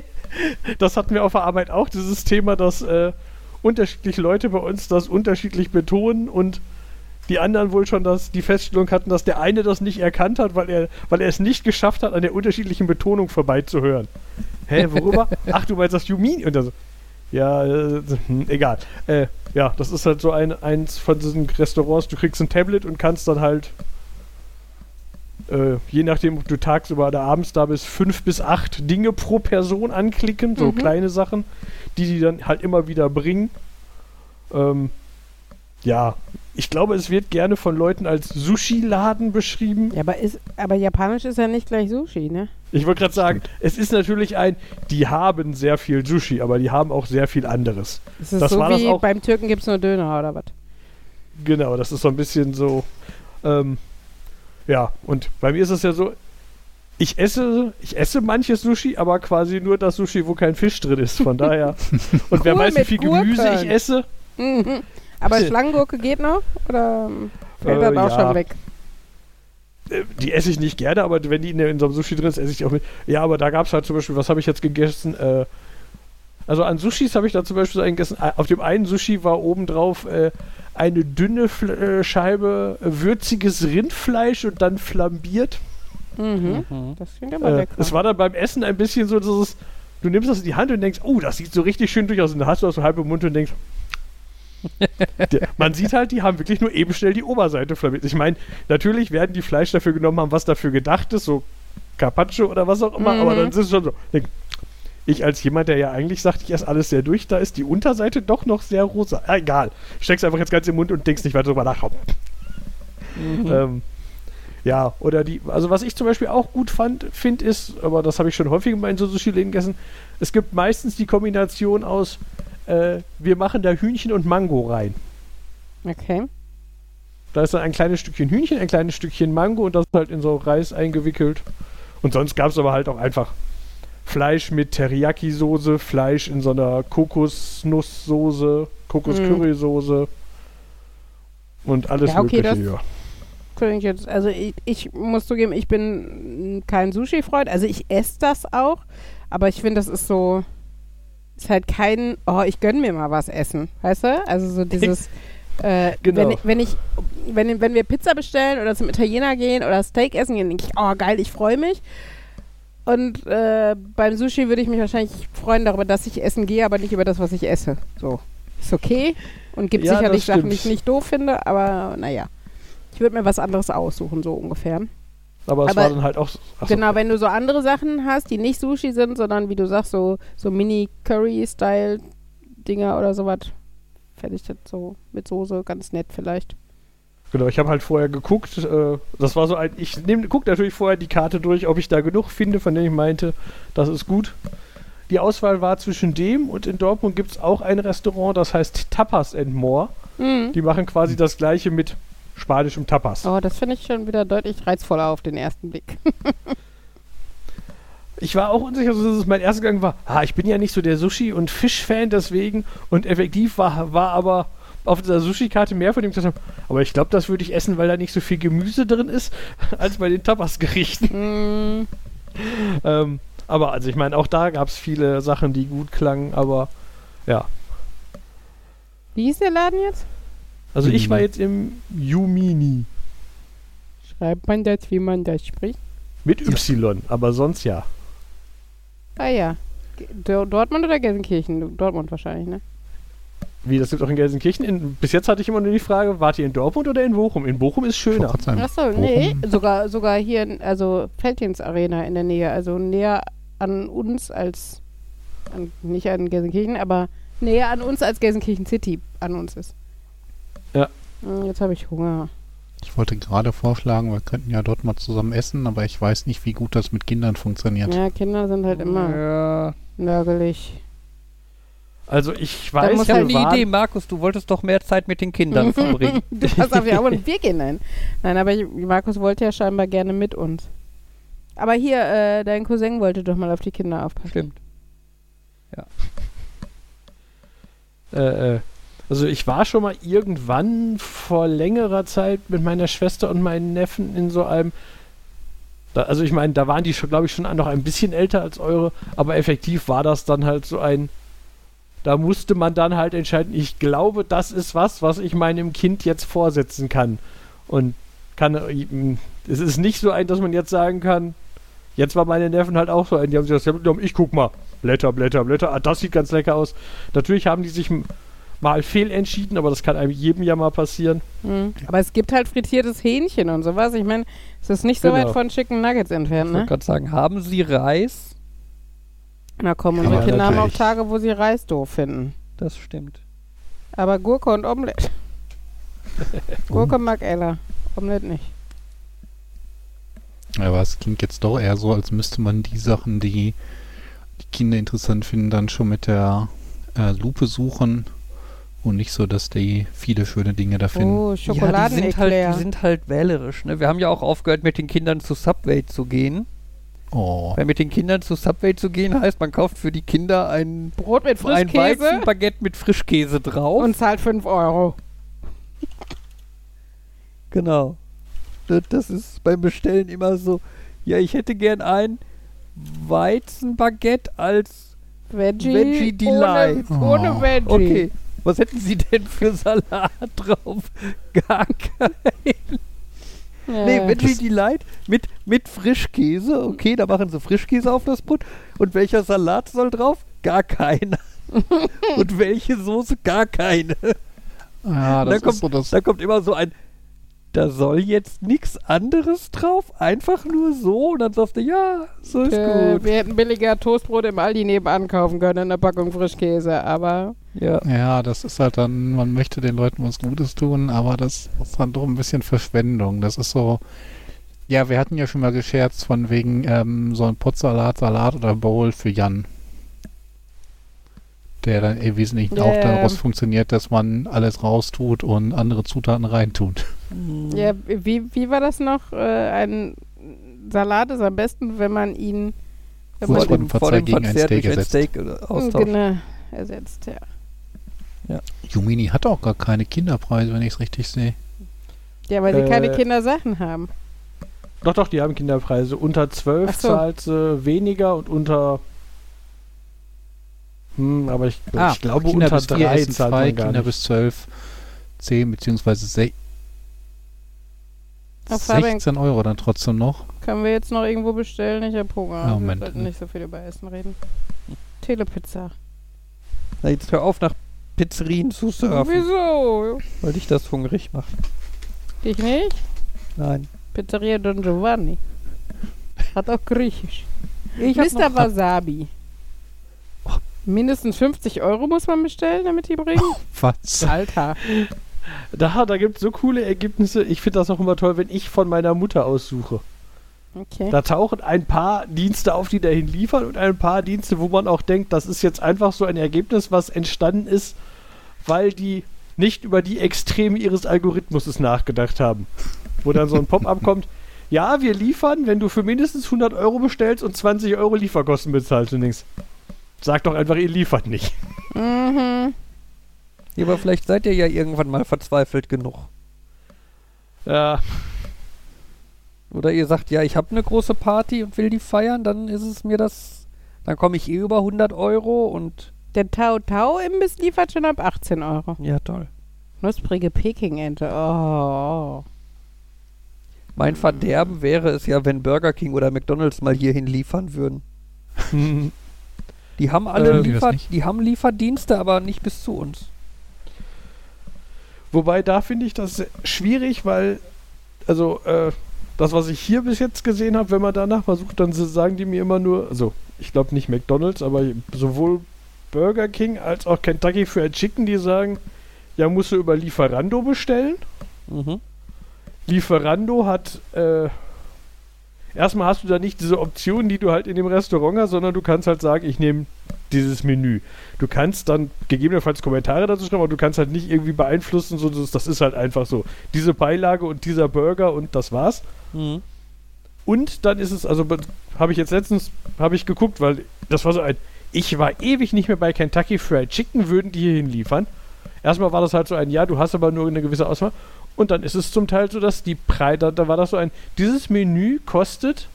das hatten wir auf der Arbeit auch, dieses Thema, dass äh, unterschiedliche Leute bei uns das unterschiedlich betonen und die anderen wohl schon das, die Feststellung hatten, dass der eine das nicht erkannt hat, weil er, weil er es nicht geschafft hat, an der unterschiedlichen Betonung vorbeizuhören. Hä, worüber? Ach, du meinst das Yumini? Und dann so, ja, äh, egal. Äh, ja, das ist halt so ein, eins von diesen Restaurants, du kriegst ein Tablet und kannst dann halt äh, je nachdem, ob du tagsüber oder abends da bist, fünf bis acht Dinge pro Person anklicken, so Mhm. kleine Sachen, die die dann halt immer wieder bringen. Ähm, ja, ich glaube, es wird gerne von Leuten als Sushi-Laden beschrieben. Ja, aber, ist, aber Japanisch ist ja nicht gleich Sushi, ne? Ich wollte gerade sagen, es ist natürlich ein, die haben sehr viel Sushi, aber die haben auch sehr viel anderes. Es ist Das so war das wie auch- beim Türken gibt es nur Döner oder was? Genau, das ist so ein bisschen so. Ähm, ja, und bei mir ist es ja so, ich esse, ich esse manches Sushi, aber quasi nur das Sushi, wo kein Fisch drin ist. Von daher. Und wer Cool, weiß, wie viel Gemüse ich esse. Mhm. Aber Schlangengurke geht noch? Oder fällt Äh, das auch ja. schon weg? äh, Die esse ich nicht gerne, aber wenn die in, der- in so einem Sushi drin ist, esse ich die auch mit. Ja, aber da gab es halt zum Beispiel, was habe ich jetzt gegessen? Äh, also an Sushis habe ich da zum Beispiel so einen gegessen. Auf dem einen Sushi war obendrauf äh, eine dünne Fl äh, Scheibe würziges Rindfleisch und dann flambiert. Mhm. Mhm. Das klingt aber Äh, lecker. es war dann beim Essen ein bisschen so, dieses, du nimmst das in die Hand und denkst, oh, das sieht so richtig schön durch aus. Und dann hast du das so halb im Mund und denkst, man sieht halt, die haben wirklich nur eben schnell die Oberseite flammiert. Ich meine, natürlich werden die Fleisch dafür genommen haben, was dafür gedacht ist, so Carpaccio oder was auch immer, Mhm. aber dann ist es schon so. Ich als jemand, der ja eigentlich sagt, ich esse alles sehr durch, da ist die Unterseite doch noch sehr rosa. Ah, egal. Steckst einfach jetzt ganz im Mund und denkst nicht weiter drüber nach. Mhm. Ähm, ja, oder die, also was ich zum Beispiel auch gut fand, finde ist, aber das habe ich schon häufig in meinen Sushi-Läden gegessen, es gibt meistens die Kombination aus, äh, wir machen da Hühnchen und Mango rein. Okay. Da ist dann ein kleines Stückchen Hühnchen, ein kleines Stückchen Mango und das ist halt in so Reis eingewickelt. Und sonst gab es aber halt auch einfach Fleisch mit Teriyaki-Soße, Fleisch in so einer Kokosnusssoße, Kokos-Curry-Soße und alles Ja, okay, Mögliche. das- Ja. Jetzt, also ich, ich muss zugeben, ich bin kein Sushi-Freund. Also ich esse das auch, aber ich finde, das ist so, ist halt kein, oh, ich gönn mir mal was essen, weißt du? Also so dieses, äh, Genau. wenn, ich- wenn ich, wenn, wenn wir Pizza bestellen oder zum Italiener gehen oder Steak essen gehen, denke ich, oh geil, ich freue mich. Und äh, beim Sushi würde ich mich wahrscheinlich freuen darüber, dass ich essen gehe, aber nicht über das, was ich esse. So, ist okay und gibt Ja, sicherlich Sachen, die ich nicht doof finde, aber naja. Ich würde mir was anderes aussuchen, so ungefähr. Aber es Aber- war dann halt auch. Achso, Genau, wenn du so andere Sachen hast, die nicht Sushi sind, sondern wie du sagst, so, so Mini-Curry-Style-Dinger oder sowas, fände ich das so mit Soße ganz nett vielleicht. Genau, ich habe halt vorher geguckt. Äh, das war so ein. Ich gucke natürlich vorher die Karte durch, ob ich da genug finde, von denen ich meinte, das ist gut. Die Auswahl war zwischen dem und in Dortmund gibt es auch ein Restaurant, das heißt Tapas and More. Mhm. Die machen quasi das gleiche mit spanischem Tapas. Oh, das finde ich schon wieder deutlich reizvoller auf den ersten Blick. Ich war auch unsicher, dass es mein erster Gang war. Ah, ich bin ja nicht so der Sushi- und Fisch-Fan deswegen. Und effektiv war, war aber auf dieser Sushi-Karte mehr von dem gesagt habe. Aber ich glaube, das würde ich essen, weil da nicht so viel Gemüse drin ist, als bei den Tapas-Gerichten. Mhm. ähm, aber also ich meine, auch da gab es viele Sachen, die gut klangen, aber ja. Wie hieß der Laden jetzt? Also ich war jetzt im Yumini Schreibt man das, wie man das spricht? mit Y, aber sonst ja. Ah ja. Dortmund oder Gelsenkirchen? Dortmund wahrscheinlich, ne? Wie, das gibt auch in Gelsenkirchen. In, bis jetzt hatte ich immer nur die Frage, wart ihr in Dortmund oder in Bochum? In Bochum ist schöner. Achso, nee, sogar, sogar hier, in- also Feldins Arena in der Nähe, also näher an uns als, an, nicht an Gelsenkirchen, aber näher an uns als Gelsenkirchen City an uns ist. Ja. Hm, Jetzt habe ich Hunger. Ich wollte gerade vorschlagen, wir könnten ja dort mal zusammen essen, aber ich weiß nicht, wie gut das mit Kindern funktioniert. Ja, Kinder sind halt immer Ja. nörgelig. Also ich weiß, Ich habe halt eine Idee, Markus, du wolltest doch mehr Zeit mit den Kindern verbringen. Du hast auf ja auch ein Bier gehen, nein. Nein, aber ich- Markus wollte ja scheinbar gerne mit uns. Aber hier, äh, dein Cousin wollte doch mal auf die Kinder aufpassen. Stimmt. Äh, äh, also ich war schon mal irgendwann vor längerer Zeit mit meiner Schwester und meinen Neffen in so einem. Da, also ich meine, da waren die schon, glaube ich, schon noch ein bisschen älter als eure, aber effektiv war das dann halt so ein. Da musste man dann halt entscheiden, ich glaube, das ist was, was ich meinem Kind jetzt vorsetzen kann. Und kann. Es ist nicht so ein, dass man jetzt sagen kann, jetzt war meine Neffen halt auch so ein, die haben sich das genommen, ich guck mal. Blätter, Blätter, Blätter. Ah, das sieht ganz lecker aus. Natürlich haben die sich mal fehlentschieden, aber das kann einem jedem ja mal passieren. Mhm. Aber es gibt halt frittiertes Hähnchen und sowas. Ich meine, es ist nicht so Genau. weit von Chicken Nuggets entfernt, Ich wollte ne? gerade sagen, haben Sie Reis? Na komm, unsere Ja, Kinder haben auch natürlich. Tage, wo sie Reis doof finden. Das stimmt. Aber Gurke und Omelette. Gurke mag Ella, Omelette nicht. Aber es klingt jetzt doch eher so, als müsste man die Sachen, die die Kinder interessant finden, dann schon mit der äh, Lupe suchen und nicht so, dass die viele schöne Dinge da finden. Oh, Ja, die sind, halt, die sind halt wählerisch. Ne? Wir haben ja auch aufgehört, mit den Kindern zu Subway zu gehen. Oh, Weil mit den Kindern zu Subway zu gehen heißt, man kauft für die Kinder ein, Brot mit ein Frischkäse Weizenbaguette mit Frischkäse drauf. und zahlt 5 Euro. Genau. Das, das ist beim Bestellen immer so. Ja, ich hätte gern ein Weizenbaguette als. Veggie, Veggie Delight. Ohne, ohne Oh. Veggie. Okay. Was hätten Sie denn für Salat drauf? Gar kein. Ja. Nee, Veggie Delight mit, mit Frischkäse. Okay, da machen Sie Frischkäse auf das Brot. Und welcher Salat soll drauf? Gar keiner. Und welche Soße? Gar keine. ja, da das kommt- ist so das. Da kommt immer so ein, da soll jetzt nichts anderes drauf, einfach nur so. Und dann sagst du, ja, so ist Äh, gut. wir hätten billiger Toastbrot im Aldi nebenan kaufen können, eine Packung Frischkäse, aber Ja. Ja, das ist halt dann, man möchte den Leuten was Gutes tun, aber das ist dann doch ein bisschen Verschwendung. Das ist so, ja, wir hatten ja schon mal gescherzt von wegen ähm, so ein Potsalat, Salat oder Bowl für Jan. Der dann im Wesentlichen Ja, auch ja. daraus funktioniert, dass man alles raustut und andere Zutaten reintut. Mhm. ja, wie, wie war das noch? Äh, ein Salat ist am besten, wenn man ihn Wenn Kurz man vor dem gegen ein Steak ersetzt. Steak äh, austauschen. Genau, ersetzt, ja. Jumini hat auch gar keine Kinderpreise, wenn ich es richtig sehe. Ja, weil sie keine Äh, Kindersachen haben. Doch, doch, die haben Kinderpreise. Unter 12 Ach so. zahlt sie weniger und unter. Hm, aber ich, ich glaube, Kinder unter bis 4 3 essen zahlt 2, man gar Kinder nicht. bis 12, 10 beziehungsweise se- Auf Fabian 16 Euro dann trotzdem noch. können wir jetzt noch irgendwo bestellen. Ich habe Hunger. Ja, Moment. Wir sollten nicht so viel über Essen reden. Telepizza. Na, jetzt hör auf, nach Pizzerien zu surfen, Wieso? weil dich das hungrig macht. Ich nicht? Nein. Pizzeria Don Giovanni. Hat auch Griechisch. Ich Mr. Wasabi. Mindestens 50 Euro muss man bestellen, damit die bringen. Was? Alter. Da, da gibt es so coole Ergebnisse. Ich finde das auch immer toll, wenn ich von meiner Mutter aussuche. Okay. Da tauchen ein paar Dienste auf, die dahin liefern und ein paar Dienste, wo man auch denkt, das ist jetzt einfach so ein Ergebnis, was entstanden ist, weil die nicht über die Extreme ihres Algorithmuses nachgedacht haben. Wo dann so ein Pop-up kommt, ja, wir liefern, wenn du für mindestens 100 Euro bestellst und 20 Euro Lieferkosten bezahlst und denkst, sag doch einfach, ihr liefert nicht. Mhm. Ja, aber vielleicht seid ihr ja irgendwann mal verzweifelt genug. Ja, Oder ihr sagt, ja, ich habe eine große Party und will die feiern, dann ist es mir das, dann komme ich eh über 100 Euro und Der Tau Tau Imbiss liefert schon ab 18 Euro. ja, toll. Knusprige Peking-Ente. Oh. Mein Verderben wäre es ja, wenn Burger King oder McDonalds mal hierhin liefern würden. Die haben alle Äh, Liefer die haben Lieferdienste, aber nicht bis zu uns. Wobei da finde ich das schwierig, weil, also, äh, das, was ich hier bis jetzt gesehen habe, wenn man danach mal sucht, dann sagen die mir immer nur, also, ich glaube nicht McDonalds, aber sowohl Burger King als auch Kentucky Fried Chicken, die sagen, ja, musst du über Lieferando bestellen. Mhm. Lieferando hat, äh, erstmal hast du da nicht diese Option, die du halt in dem Restaurant hast, sondern du kannst halt sagen, ich nehme dieses Menü. Du kannst dann gegebenenfalls Kommentare dazu schreiben, aber du kannst halt nicht irgendwie beeinflussen, so das, das ist halt einfach so. Diese Beilage und dieser Burger und das war's. Mhm. Und dann ist es, also habe ich jetzt letztens, habe ich geguckt, weil das war so ein, ich war ewig nicht mehr bei Kentucky Fried Chicken, würden die hier hinliefern. Erstmal war das halt so ein, ja, du hast aber nur eine gewisse Auswahl. Und dann ist es zum Teil so, dass die Preise, da, da war das so ein, dieses Menü kostet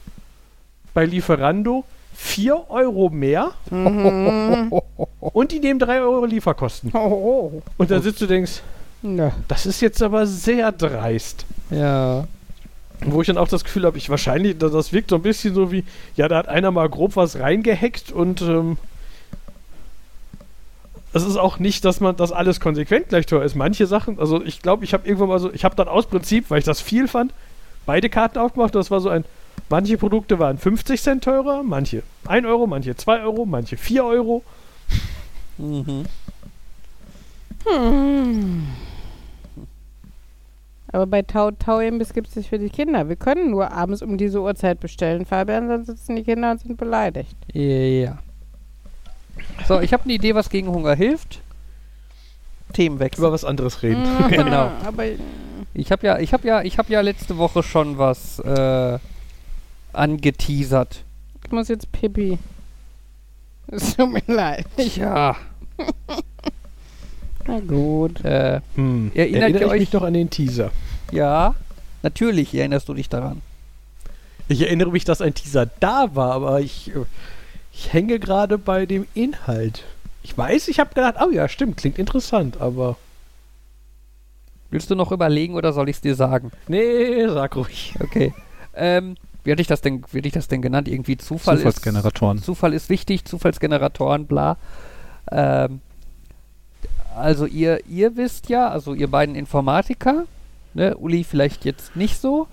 bei Lieferando 4 Euro mehr Mhm. und die nehmen 3 Euro Lieferkosten. oh. Und dann sitzt du und denkst, Na. das ist jetzt aber sehr dreist. Ja. Wo ich dann auch das Gefühl habe, ich wahrscheinlich, da- das wirkt so ein bisschen so wie, ja, da hat einer mal grob was reingehackt und ähm, es ist auch nicht, dass man das alles konsequent gleich teuer ist. Manche Sachen, also ich glaube, ich habe irgendwann mal so, ich habe dann aus Prinzip, weil ich das viel fand, beide Karten aufgemacht. Das war so ein, manche Produkte waren 50 Cent teurer, manche 1 Euro, manche 2 Euro, manche 4 Euro. Mhm. Hm. Aber bei Tau Tau Imbiss gibt es nicht für die Kinder. Wir können nur abends um diese Uhrzeit bestellen, Fabian, sonst sitzen die Kinder und sind beleidigt. Ja. So, ich habe eine Idee, was gegen Hunger hilft. Themenwechsel. Über was anderes reden. Mhm, Genau. Aber Ich habe ja, ich habe ja, ich habe ja letzte Woche schon was äh, angeteasert. ich muss jetzt pipi. Es tut mir leid. Tja, Na gut. äh, Hm. Erinnert Erinnere ihr ich euch- mich noch an den Teaser. ja, natürlich erinnerst du dich daran. Ich erinnere mich, dass ein Teaser da war, aber ich, äh, ich hänge gerade bei dem Inhalt. Ich weiß, ich habe gedacht, oh ja, stimmt, klingt interessant, aber Willst du noch überlegen oder soll ich es dir sagen? nee, sag ruhig. Okay. Ähm, wie hatte ich das denn, wie hatte ich das denn genannt? Irgendwie Zufall ist, Zufallsgeneratoren. Zufall ist wichtig, Zufallsgeneratoren, bla. Ähm, also ihr, ihr wisst ja, also ihr beiden Informatiker, ne, Uli vielleicht jetzt nicht so,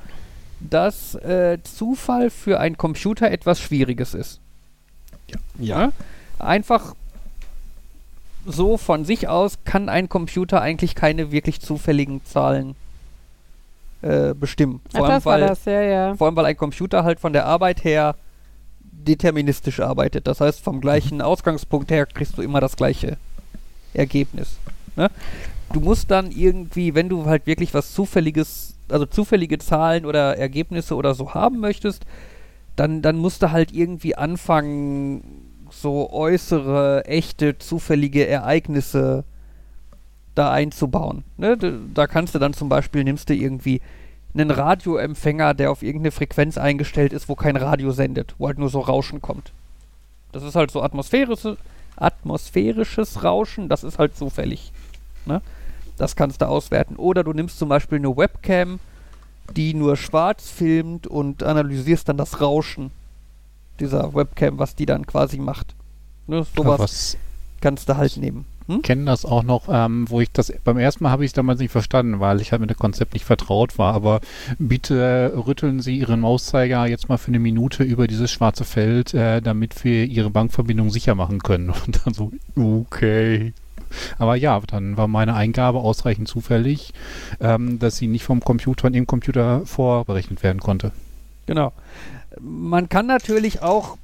dass äh, Zufall für einen Computer etwas Schwieriges ist. Ja. Einfach so von sich aus kann ein Computer eigentlich keine wirklich zufälligen Zahlen äh, bestimmen. Ach, Vor allem, das war weil, das, ja, ja. vor allem, weil ein Computer halt von der Arbeit her deterministisch arbeitet. Das heißt, vom gleichen Ausgangspunkt her kriegst du immer das gleiche Ergebnis. Ne? Du musst dann irgendwie, wenn du halt wirklich was Zufälliges, also zufällige Zahlen oder Ergebnisse oder so haben möchtest, dann, dann musst du halt irgendwie anfangen, so äußere, echte, zufällige Ereignisse da einzubauen. Ne? Da kannst du dann zum Beispiel, nimmst du irgendwie einen Radioempfänger, der auf irgendeine Frequenz eingestellt ist, wo kein Radio sendet, wo halt nur so Rauschen kommt. Das ist halt so atmosphärische, atmosphärisches Rauschen, das ist halt zufällig. Ne? Das kannst du auswerten. Oder du nimmst zum Beispiel eine Webcam, die nur schwarz filmt und analysierst dann das Rauschen dieser Webcam, was die dann quasi macht. Ne? Sowas Was kannst du halt nehmen. Hm? kenne das auch noch, ähm, wo ich das beim ersten Mal habe ich es damals nicht verstanden, weil ich halt mit dem Konzept nicht vertraut war. Aber bitte rütteln Sie Ihren Mauszeiger jetzt mal für eine Minute über dieses schwarze Feld, äh, damit wir Ihre Bankverbindung sicher machen können. Und dann so, okay. Aber ja, dann war meine Eingabe ausreichend zufällig, ähm, dass sie nicht vom Computer in dem Computer vorberechnet werden konnte. Genau. Man kann natürlich auch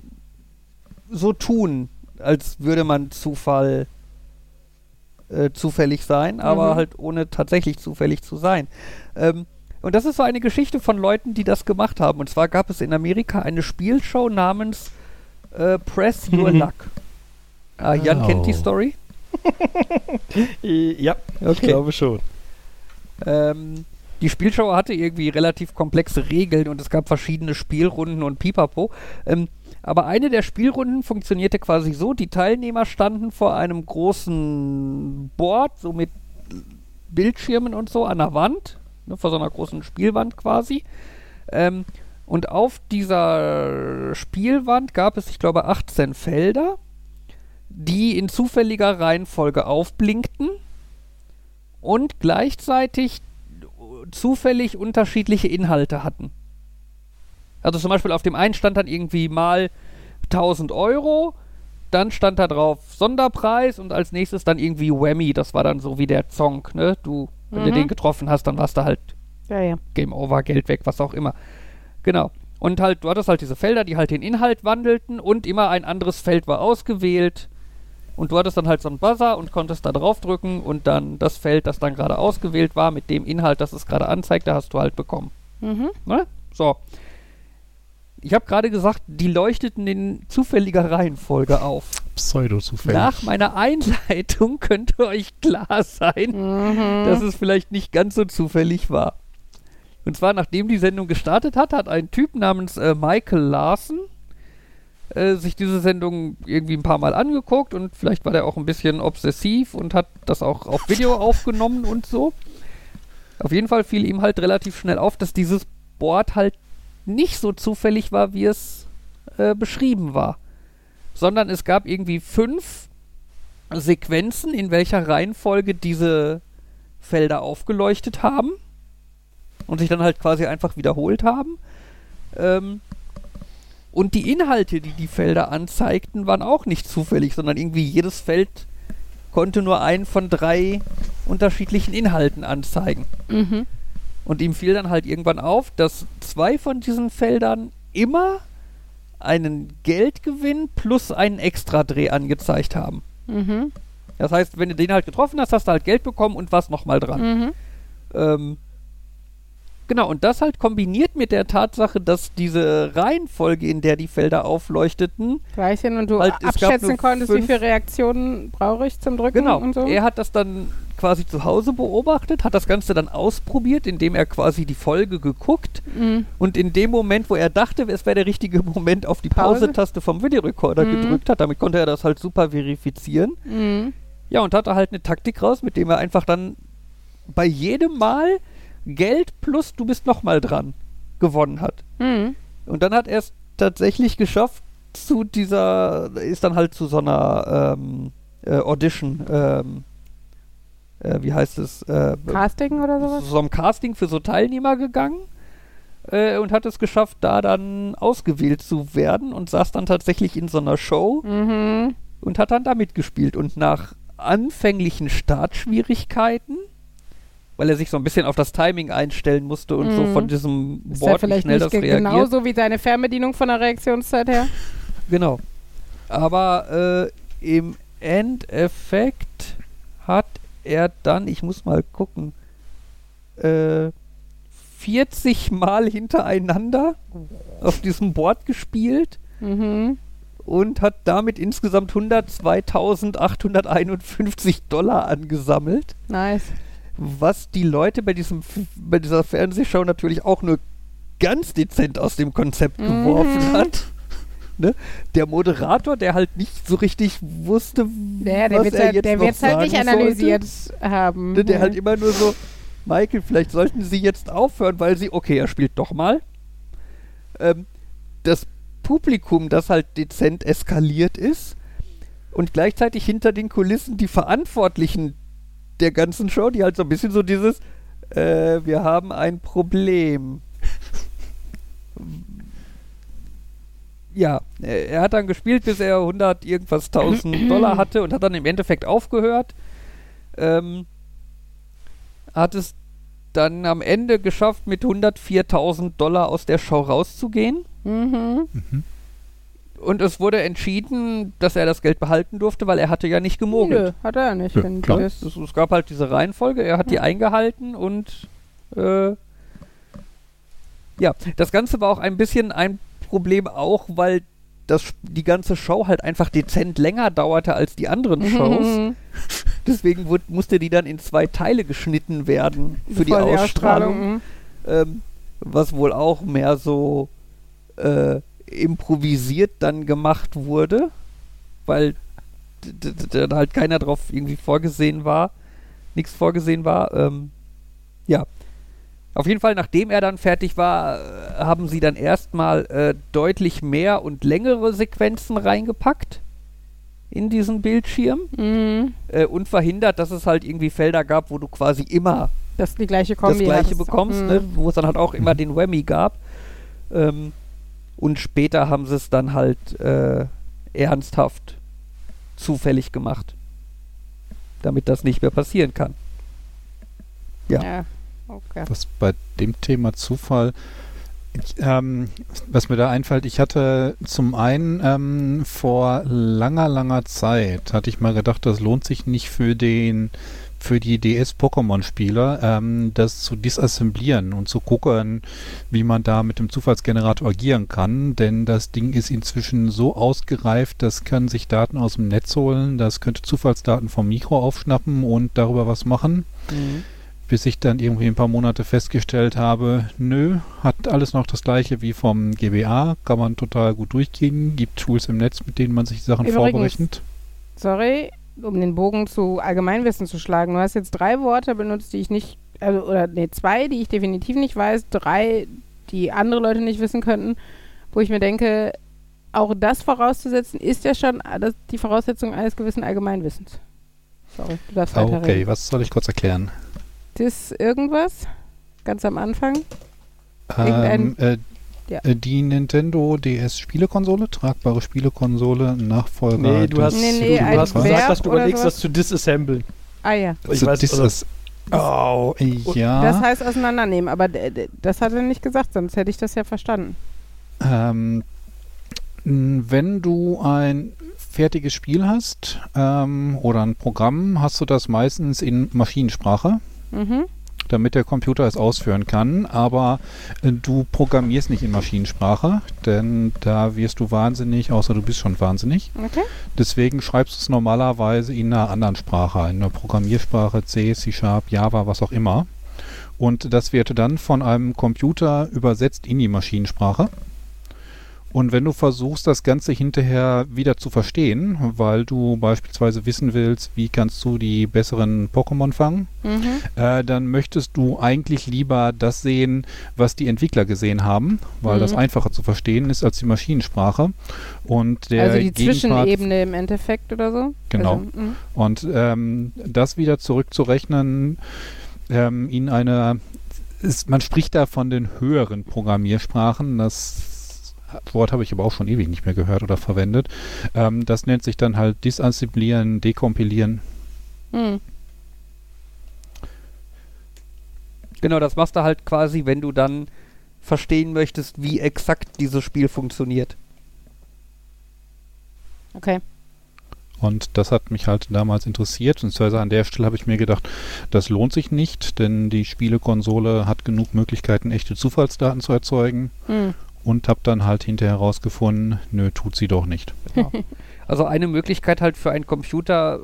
so tun, als würde man Zufall äh, zufällig sein, aber Mhm. halt ohne tatsächlich zufällig zu sein. Ähm, und das ist so eine Geschichte von Leuten, die das gemacht haben. Und zwar gab es in Amerika eine Spielshow namens äh, Press Your Mhm. Luck. Ah, Jan Oh. kennt die Story. Äh, Ja, ich Okay. glaube schon. Ähm, die Spielshow hatte irgendwie relativ komplexe Regeln und es gab verschiedene Spielrunden und Pipapo. Ähm, aber eine der Spielrunden funktionierte quasi so: Die Teilnehmer standen vor einem großen Board, so mit Bildschirmen und so an der Wand, ne, vor so einer großen Spielwand quasi. Ähm, und auf dieser Spielwand gab es, ich glaube, 18 Felder, die in zufälliger Reihenfolge aufblinkten und gleichzeitig zufällig unterschiedliche Inhalte hatten. Also zum Beispiel auf dem einen stand dann irgendwie mal 1000 Euro, dann stand da drauf Sonderpreis und als nächstes dann irgendwie Whammy, das war dann so wie der Zonk, ne? Du, wenn du Mhm. den getroffen hast, dann warst du halt Ja, ja. Game Over, Geld weg, was auch immer. Genau. Und halt, du hattest halt diese Felder, die halt den Inhalt wandelten und immer ein anderes Feld war ausgewählt. Und du hattest dann halt so einen Buzzer und konntest da draufdrücken und dann das Feld, das dann gerade ausgewählt war, mit dem Inhalt, das es gerade anzeigte, hast du halt bekommen. Mhm. Ne? So. Ich habe gerade gesagt, die leuchteten in zufälliger Reihenfolge auf. Pseudo-zufällig. Nach meiner Einleitung könnte euch klar sein, Mhm. dass es vielleicht nicht ganz so zufällig war. Und zwar, nachdem die Sendung gestartet hat, hat ein Typ namens äh, Michael Larson äh, sich diese Sendung irgendwie ein paar Mal angeguckt und vielleicht war der auch ein bisschen obsessiv und hat das auch auf Video aufgenommen und so. Auf jeden Fall fiel ihm halt relativ schnell auf, dass dieses Board halt nicht so zufällig war, wie es äh, beschrieben war. Sondern es gab irgendwie fünf Sequenzen, in welcher Reihenfolge diese Felder aufgeleuchtet haben und sich dann halt quasi einfach wiederholt haben. Ähm, und die Inhalte, die die Felder anzeigten, waren auch nicht zufällig, sondern irgendwie jedes Feld konnte nur einen von drei unterschiedlichen Inhalten anzeigen. Mhm. Und ihm fiel dann halt irgendwann auf, dass zwei von diesen Feldern immer einen Geldgewinn plus einen Extradreh angezeigt haben. Mhm. Das heißt, wenn du den halt getroffen hast, hast du halt Geld bekommen und warst nochmal dran. Mhm. Ähm, genau, und das halt kombiniert mit der Tatsache, dass diese Reihenfolge, in der die Felder aufleuchteten, Gleich hin und du Halt, abschätzen konntest, wie viele Reaktionen brauche ich zum Drücken genau, und so. er hat das dann quasi zu Hause beobachtet, hat das Ganze dann ausprobiert, indem er quasi die Folge geguckt Mhm. und in dem Moment, wo er dachte, es wäre der richtige Moment, auf die Pause? Pause-Taste vom Videorekorder Mhm. gedrückt hat. Damit konnte er das halt super verifizieren. Mhm. Ja, und hatte halt eine Taktik raus, mit dem er einfach dann bei jedem Mal Geld plus du bist nochmal dran gewonnen hat. Mhm. Und dann hat er es tatsächlich geschafft, zu dieser, ist dann halt zu so einer ähm, äh, Audition, ähm, äh, wie heißt es, äh, Casting oder sowas? so einem Casting für so Teilnehmer gegangen äh, und hat es geschafft, da dann ausgewählt zu werden und saß dann tatsächlich in so einer Show Mhm. und hat dann da mitgespielt. Und nach anfänglichen Startschwierigkeiten, weil er sich so ein bisschen auf das Timing einstellen musste und so Mhm. von diesem ja Board, wie vielleicht schnell nicht das reagiert. genauso wie deine Fernbedienung von der Reaktionszeit her. Genau. Aber äh, im Endeffekt hat er dann, ich muss mal gucken, äh, 40 Mal hintereinander auf diesem Board gespielt Mhm. und hat damit insgesamt 102.851 Dollar angesammelt, Nice. Was die Leute bei, diesem, bei dieser Fernsehshow natürlich auch nur ganz dezent aus dem Konzept Mhm. geworfen hat. Ne? Der Moderator, der halt nicht so richtig wusste, Der, der was wird er halt, jetzt der noch wird's halt nicht analysiert haben. Ne, der halt immer nur so, Michael, vielleicht sollten Sie jetzt aufhören, weil Sie, okay, er spielt doch mal. Ähm, das Publikum, das halt dezent eskaliert ist und gleichzeitig hinter den Kulissen die Verantwortlichen der ganzen Show, die halt so ein bisschen so dieses, äh, wir haben ein Problem. Ja, er hat dann gespielt, bis er 100 irgendwas 1000 Dollar hatte und hat dann im Endeffekt aufgehört. Ähm, hat es dann am Ende geschafft, mit 104.000 Dollar aus der Show rauszugehen. Mhm. Mhm. Und es wurde entschieden, dass er das Geld behalten durfte, weil er hatte ja nicht gemogelt. Nö, hat er nicht. Ja, klar. Es, es gab halt diese Reihenfolge, er hat die eingehalten und äh, ja, das Ganze war auch ein bisschen ein Problem auch, weil das, die ganze Show halt einfach dezent länger dauerte als die anderen Shows. Mhm. Deswegen wurd, musste die dann in zwei Teile geschnitten werden für die Bevor Ausstrahlung. mhm. ähm, was wohl auch mehr so äh, improvisiert dann gemacht wurde, weil d- d- d- da halt keiner drauf irgendwie vorgesehen war, nichts vorgesehen war. Ähm, ja. Auf jeden Fall, nachdem er dann fertig war, äh, haben sie dann erstmal äh, deutlich mehr und längere Sequenzen reingepackt in diesen Bildschirm Mhm. äh, und verhindert, dass es halt irgendwie Felder gab, wo du quasi immer Das die gleiche Kombi. das gleiche bekommst, Mhm. ne? wo es dann halt auch immer den Whammy gab. Ähm, und später haben sie es dann halt äh, ernsthaft zufällig gemacht, damit das nicht mehr passieren kann. Ja. Ja. Okay. Was bei dem Thema Zufall, ich, ähm, was mir da einfällt, ich hatte zum einen ähm, vor langer, langer Zeit, hatte ich mal gedacht, das lohnt sich nicht für den für die DS-Pokémon-Spieler, ähm, das zu disassemblieren und zu gucken, wie man da mit dem Zufallsgenerator agieren kann. Denn das Ding ist inzwischen so ausgereift, das kann sich Daten aus dem Netz holen, das könnte Zufallsdaten vom Mikro aufschnappen und darüber was machen bis ich dann irgendwie ein paar Monate festgestellt habe, nö, hat alles noch das gleiche wie vom GBA, kann man total gut durchgehen, gibt Tools im Netz, mit denen man sich Sachen Übrigens- vorberechnet. Sorry, um den Bogen zu Allgemeinwissen zu schlagen. Du hast jetzt drei Worte benutzt, die ich nicht, also, oder nee, zwei, die ich definitiv nicht weiß, drei, die andere Leute nicht wissen könnten, wo ich mir denke, auch das vorauszusetzen, ist ja schon die Voraussetzung eines gewissen Allgemeinwissens. Sorry, du darfst weiterreden. okay, was soll ich kurz erklären? Das irgendwas? Ganz am Anfang? Ähm, Irgendein- äh, Ja. äh, Die Nintendo DS Spielekonsole, tragbare Spielekonsole, Nachfolger. Nee, du hast, Nee, nee, du hast Verb gesagt, dass du überlegst, das zu disassemblen. Ah ja. Ich so, weiß, das also- ist, oh, ja. Das heißt auseinandernehmen, aber das hat er nicht gesagt, sonst hätte ich das ja verstanden. Ähm, wenn du ein fertiges Spiel hast ähm, oder ein Programm, hast du das meistens in Maschinensprache, Mhm. Damit der Computer es ausführen kann. Aber äh, du programmierst nicht in Maschinensprache, denn da wirst du wahnsinnig, außer du bist schon wahnsinnig. Okay. Deswegen schreibst du es normalerweise in einer anderen Sprache, in einer Programmiersprache, C, C Sharp, Java, was auch immer. Und das wird dann von einem Computer übersetzt in die Maschinensprache. Und wenn du versuchst, das Ganze hinterher wieder zu verstehen, weil du beispielsweise wissen willst, wie kannst du die besseren Pokémon fangen, Mhm. äh, dann möchtest du eigentlich lieber das sehen, was die Entwickler gesehen haben, weil Mhm. das einfacher zu verstehen ist als die Maschinensprache. Und der also die Gegenpart Zwischenebene im Endeffekt oder so? Genau. Also, mhm. und ähm, das wieder zurückzurechnen ähm, in eine, ist, man spricht da von den höheren Programmiersprachen, das Wort habe ich aber auch schon ewig nicht mehr gehört oder verwendet. Ähm, das nennt sich dann halt disassemblieren, dekompilieren. Mhm. Genau, das machst du halt quasi, wenn du dann verstehen möchtest, wie exakt dieses Spiel funktioniert. Okay. Und das hat mich halt damals interessiert. Beziehungsweise an der Stelle habe ich mir gedacht, das lohnt sich nicht, denn die Spielekonsole hat genug Möglichkeiten, echte Zufallsdaten zu erzeugen. Hm. Und habe dann halt hinterher herausgefunden, nö, tut sie doch nicht. Genau. Also eine Möglichkeit halt für einen Computer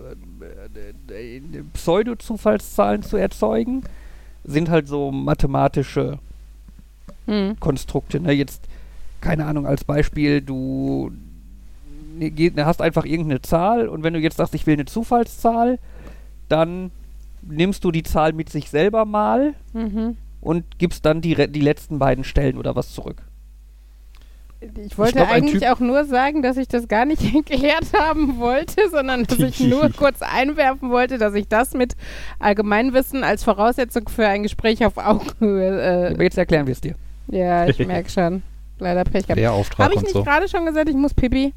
äh, äh, Pseudo-Zufallszahlen zu erzeugen, sind halt so mathematische Hm. Konstrukte. Ne? Jetzt, keine Ahnung, als Beispiel, du ne, ne, hast einfach irgendeine Zahl und wenn du jetzt sagst, ich will eine Zufallszahl, dann nimmst du die Zahl mit sich selber mal Mhm. und gibst dann die, re- die letzten beiden Stellen oder was zurück. Ich wollte glaub, ein eigentlich auch nur sagen, dass ich das gar nicht erklärt haben wollte, sondern dass ich nur kurz einwerfen wollte, dass ich das mit Allgemeinwissen als Voraussetzung für ein Gespräch auf Augenhöhe. Aber jetzt erklären wir es dir. Äh, ja, ich merke schon. Leider Pech gehabt. Habe ich nicht so. gerade schon gesagt, ich muss Pipi?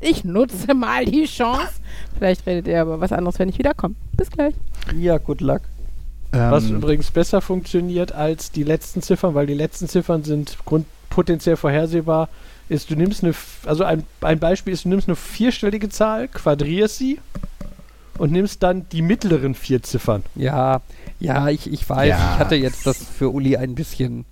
Ich nutze mal die Chance. Vielleicht redet ihr aber was anderes, wenn ich wiederkomme. Bis gleich. Ja, good luck. Was Ähm, übrigens besser funktioniert als die letzten Ziffern, weil die letzten Ziffern sind grund potenziell vorhersehbar, ist, du nimmst eine, also ein, ein Beispiel ist, du nimmst eine vierstellige Zahl, quadrierst sie und nimmst dann die mittleren vier Ziffern. Ja, ja, ich, ich weiß, Ja. ich hatte jetzt das für Uli ein bisschen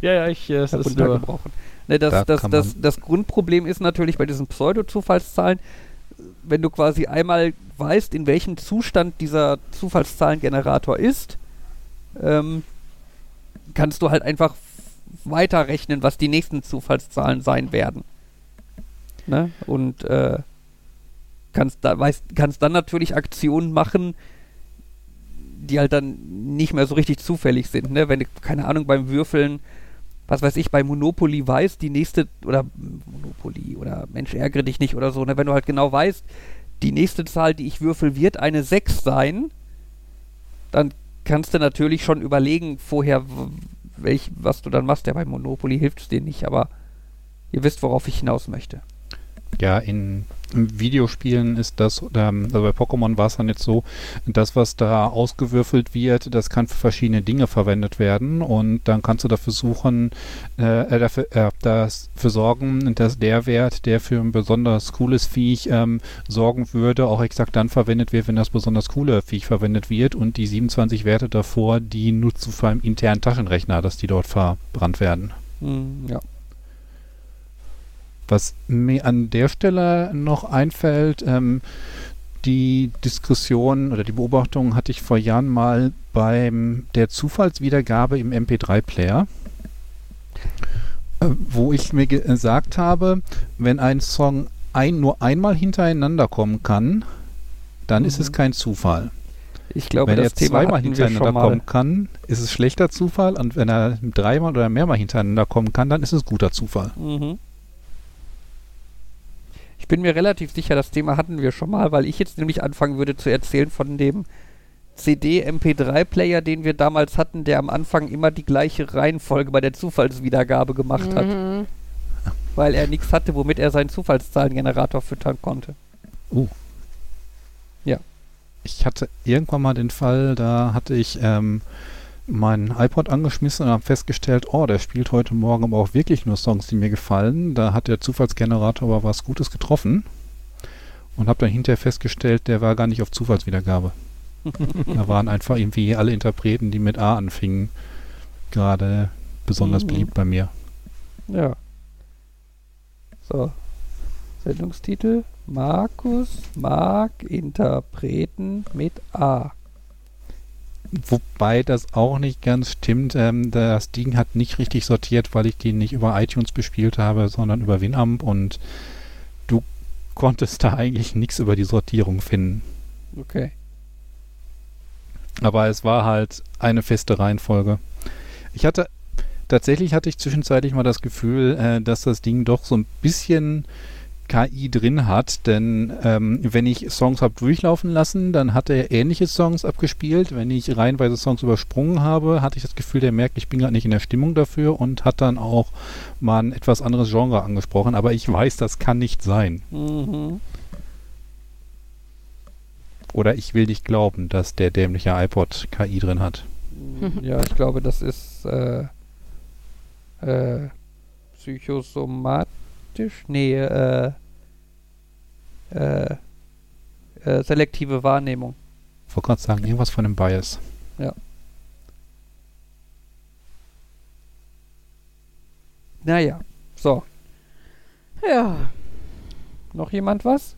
Ja, ja, ich, äh, es ist nur, heruntergebrochen. Ne, das, Da das, das, das Grundproblem ist natürlich bei diesen Pseudo-Zufallszahlen, wenn du quasi einmal weißt, in welchem Zustand dieser Zufallszahlengenerator ist, ähm, kannst du halt einfach weiterrechnen, was die nächsten Zufallszahlen sein werden. Ne? Und äh, kannst, da, weißt, kannst dann natürlich Aktionen machen, die halt dann nicht mehr so richtig zufällig sind. Ne? Wenn keine Ahnung, beim Würfeln, was weiß ich, bei Monopoly weißt, die nächste, oder Monopoly oder Mensch, ärgere dich nicht oder so, ne? wenn du halt genau weißt, die nächste Zahl, die ich würfel, wird eine 6 sein, dann kannst du natürlich schon überlegen vorher, welch, was du dann machst. Ja, bei Monopoly hilft es dir nicht, aber ihr wisst, worauf ich hinaus möchte. Ja, in Videospielen ist das, ähm, also bei Pokémon war es dann jetzt so, das, was da ausgewürfelt wird, das kann für verschiedene Dinge verwendet werden und dann kannst du dafür suchen, äh, äh, dafür, äh, dafür sorgen, dass der Wert, der für ein besonders cooles Viech ähm, sorgen würde, auch exakt dann verwendet wird, wenn das besonders coole Viech verwendet wird und die 27 Werte davor, die nutzt du für einen internen Taschenrechner, dass die dort verbrannt werden. Hm, ja. Was mir an der Stelle noch einfällt, ähm, die Diskussion oder die Beobachtung hatte ich vor Jahren mal beim der Zufallswiedergabe im MP3-Player, äh, wo ich mir gesagt habe, wenn ein Song ein, nur einmal hintereinander kommen kann, dann ist es Mhm. kein Zufall. Ich glaube, wenn er Thema zweimal hintereinander kommen kann, ist es schlechter Zufall und wenn er dreimal oder mehrmal hintereinander kommen kann, dann ist es guter Zufall. Mhm. Ich bin mir relativ sicher, das Thema hatten wir schon mal, weil ich jetzt nämlich anfangen würde zu erzählen von dem CD-MP3-Player, den wir damals hatten, der am Anfang immer die gleiche Reihenfolge bei der Zufallswiedergabe gemacht hat, Mhm. weil er nichts hatte, womit er seinen Zufallszahlengenerator füttern konnte. Ich hatte irgendwann mal den Fall, da hatte ich ähm, meinen iPod angeschmissen und habe festgestellt, oh, der spielt heute Morgen aber auch wirklich nur Songs, die mir gefallen. Da hat der Zufallsgenerator aber was Gutes getroffen. Und habe dann hinterher festgestellt, der war gar nicht auf Zufallswiedergabe. da waren einfach irgendwie alle Interpreten, die mit A anfingen, gerade besonders Mhm. beliebt bei mir. Ja. So. Sendungstitel: Markus mag Interpreten mit A. Wobei das auch nicht ganz stimmt. Ähm, das Ding hat nicht richtig sortiert, weil ich die nicht über iTunes bespielt habe, sondern über Winamp und du konntest da eigentlich nichts über die Sortierung finden. Okay. Aber es war halt eine feste Reihenfolge. Ich hatte, tatsächlich hatte ich zwischenzeitlich mal das Gefühl, äh, dass das Ding doch so ein bisschen KI drin hat, denn ähm, wenn ich Songs habe durchlaufen lassen, dann hat er ähnliche Songs abgespielt. Wenn ich reihenweise Songs übersprungen habe, hatte ich das Gefühl, der merkt, ich bin gerade nicht in der Stimmung dafür und hat dann auch mal ein etwas anderes Genre angesprochen. Aber ich weiß, das kann nicht sein. Mhm. Oder ich will nicht glauben, dass der dämliche iPod KI drin hat. Ja, ich glaube, das ist äh, äh, psychosomatisch. Nee, äh, äh, äh, selektive Wahrnehmung. Ich wollte gerade sagen, irgendwas von dem Bias. Naja, so. Ja. Noch jemand was?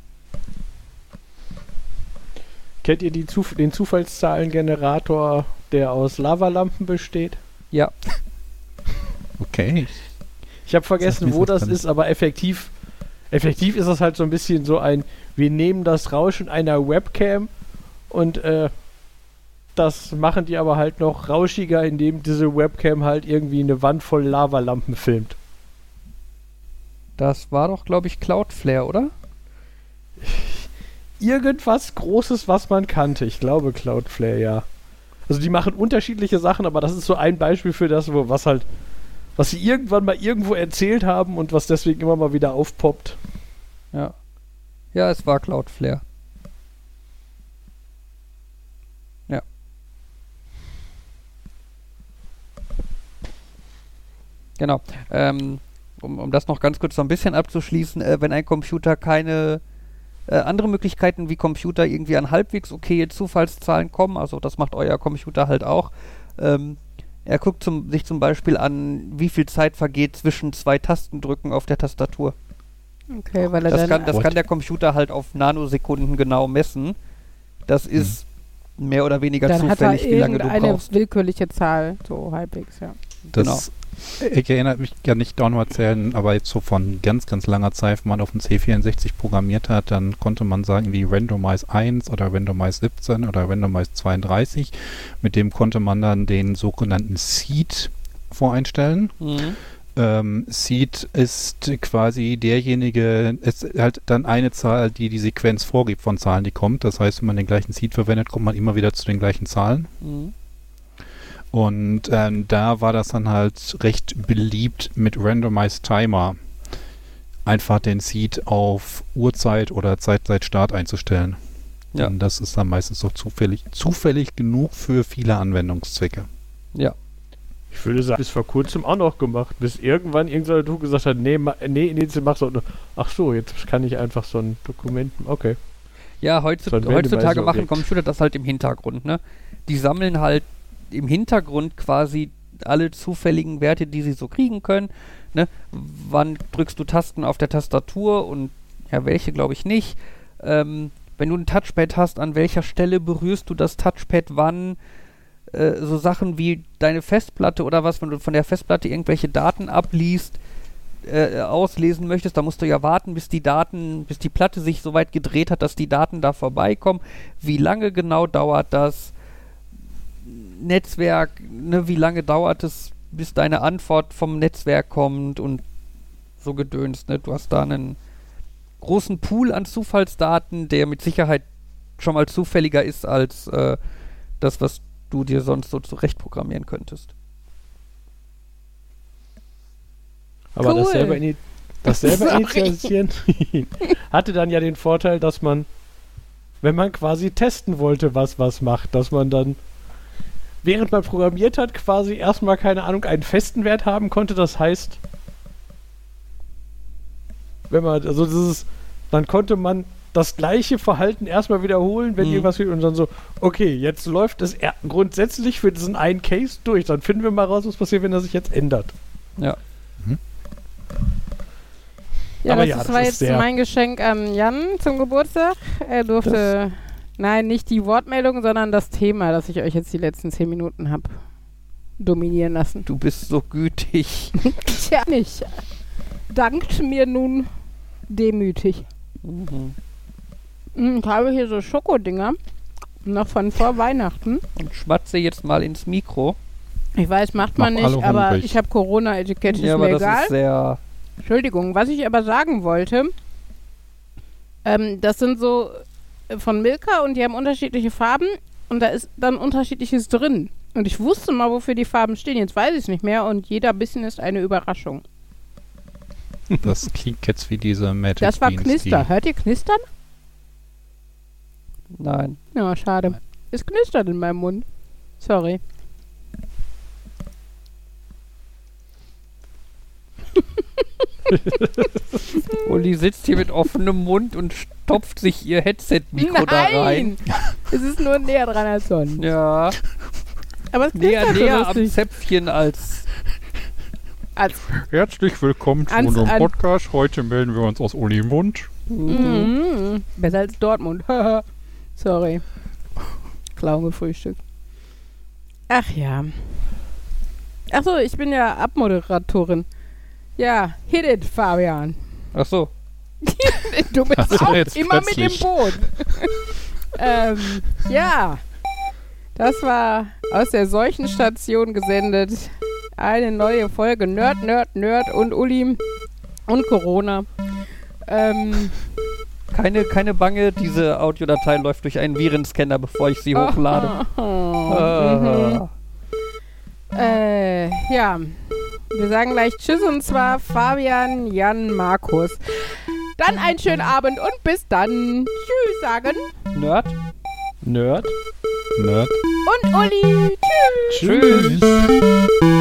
Kennt ihr die Zuf den Zufallszahlengenerator, der aus Lavalampen besteht? Ja. Okay. Ich habe vergessen, mir wo das ist, aber effektiv, effektiv ist das halt so ein bisschen so ein, wir nehmen das Rauschen einer Webcam und äh, das machen die aber halt noch rauschiger, indem diese Webcam halt irgendwie eine Wand voll Lavalampen filmt. Das war doch, glaube ich, Cloudflare, oder? Irgendwas Großes, was man kannte. Ich glaube Cloudflare, ja. Also die machen unterschiedliche Sachen, aber das ist so ein Beispiel für das, wo was halt, was sie irgendwann mal irgendwo erzählt haben und was deswegen immer mal wieder aufpoppt. Ja. Ja, es war Cloudflare. Ja. Genau. Ähm, um, um das noch ganz kurz so ein bisschen abzuschließen, äh, wenn ein Computer keine äh, andere Möglichkeiten wie Computer irgendwie an halbwegs okaye Zufallszahlen kommen, also das macht euer Computer halt auch, ähm, er guckt zum, sich zum Beispiel an, wie viel Zeit vergeht zwischen zwei Tastendrücken auf der Tastatur. Okay, weil er Das, dann. kann, das What? kann der Computer halt auf Nanosekunden genau messen. Das ist mehr oder weniger dann hat er zufällig, wie lange du irgendeine brauchst. willkürliche Zahl, so halbwegs, ja. Das, Ich erinnere mich gar nicht daran erzählen, aber jetzt so von ganz, ganz langer Zeit, wenn man auf dem C64 programmiert hat, dann konnte man sagen, wie Randomize 1 oder Randomize 17 oder Randomize 32. Mit dem konnte man dann den sogenannten Seed voreinstellen. Mhm. Ähm, Seed ist quasi derjenige, es ist halt dann eine Zahl, die die Sequenz vorgibt von Zahlen, die kommt. Das heißt, wenn man den gleichen Seed verwendet, kommt man immer wieder zu den gleichen Zahlen. Mhm. Und ähm, da war das dann halt recht beliebt mit Randomized Timer. Einfach den Seed auf Uhrzeit oder Zeit seit Start einzustellen. Ja. Und das ist dann meistens so zufällig, zufällig genug für viele Anwendungszwecke. Ja. Ich würde sagen, bis vor kurzem auch noch gemacht, bis irgendwann irgendein Tuch gesagt hat, nee, ma, nee, nee, mach so. Ach so, jetzt kann ich einfach so ein Dokument. Okay. Ja, So heutzutage Randomizer machen. Computer das halt im Hintergrund, ne? Die sammeln halt im Hintergrund quasi alle zufälligen Werte, die sie so kriegen können. Ne? Wann drückst du Tasten auf der Tastatur und ja, welche glaube ich nicht. Ähm, wenn du ein Touchpad hast, an welcher Stelle berührst du das Touchpad wann? Äh, so Sachen wie deine Festplatte oder was, wenn du von der Festplatte irgendwelche Daten abliest, äh, auslesen möchtest, da musst du ja warten, bis die Daten, bis die Platte sich so weit gedreht hat, dass die Daten da vorbeikommen. Wie lange genau dauert das? Netzwerk, ne, wie lange dauert es, bis deine Antwort vom Netzwerk kommt und so gedönst, ne? Du hast da einen großen Pool an Zufallsdaten, der mit Sicherheit schon mal zufälliger ist als äh, das, was du dir sonst so zurechtprogrammieren könntest. Aber Cool. das selber, ini das selber hatte dann ja den Vorteil, dass man, wenn man quasi testen wollte, was was macht, dass man dann, während man programmiert hat, quasi erstmal, keine Ahnung, einen festen Wert haben konnte. Das heißt, wenn man, also das ist, dann konnte man das gleiche Verhalten erstmal wiederholen, wenn Mhm. irgendwas fehlt und dann so, okay, jetzt läuft es grundsätzlich für diesen einen Case durch. Dann finden wir mal raus, was passiert, wenn er sich jetzt ändert. Ja. Ja, Aber das, ja, ist- das war ist jetzt mein Geschenk an Jan zum Geburtstag. Er durfte, nein, nicht die Wortmeldung, sondern das Thema, das ich euch jetzt die letzten zehn Minuten habe dominieren lassen. Du bist so gütig. Tja, nicht. Dankt mir nun demütig. Mhm. Hm, Ich habe hier so Schokodinger, noch von vor Weihnachten. Und schmatze jetzt mal ins Mikro. Ich weiß, macht man nicht, aber hungrig. ich habe Corona-Etikett, ist ja, aber mir das egal. ist sehr. Entschuldigung, was ich aber sagen wollte, ähm, das sind so von Milka und die haben unterschiedliche Farben und da ist dann unterschiedliches drin. Und ich wusste mal, wofür die Farben stehen, jetzt weiß ich es nicht mehr und jeder Bissen ist eine Überraschung. Das klingt jetzt wie diese Magic Das war Beans, Knister. Hört ihr Knistern? Nein. Ja, schade. Nein. Es knistert in meinem Mund. Sorry. Uli sitzt hier mit offenem Mund und stopft sich ihr Headset-Mikro da rein. Nein! es ist nur näher dran als sonst. Ja, Aber es näher, näher am. Zäpfchen als. Als, Herzlich willkommen zu unserem Podcast. Heute melden wir uns aus Olimund. Mhm. Besser als Dortmund. Sorry. Clown gefrühstückt. Ach ja. Ach so, ich bin ja Abmoderatorin. Ja, hit it, Fabian. Ach so. Du bist Ach so, auch jetzt immer mit plötzlich. im Boot. ähm, ja, das war aus der Seuchenstation gesendet. Eine neue Folge Nerd, Nerd, Nerd und Uli und Corona. Ähm, Keine, keine Bange, diese Audiodatei läuft durch einen Virenscanner, bevor ich sie hochlade. mhm. Ah. Äh, ja. Wir sagen gleich Tschüss und zwar Fabian, Jan, Markus. Dann einen schönen Abend und bis dann. Tschüss sagen. Nerd? Nerd? Nerd. Und Uli. Tschüss. Tschüss.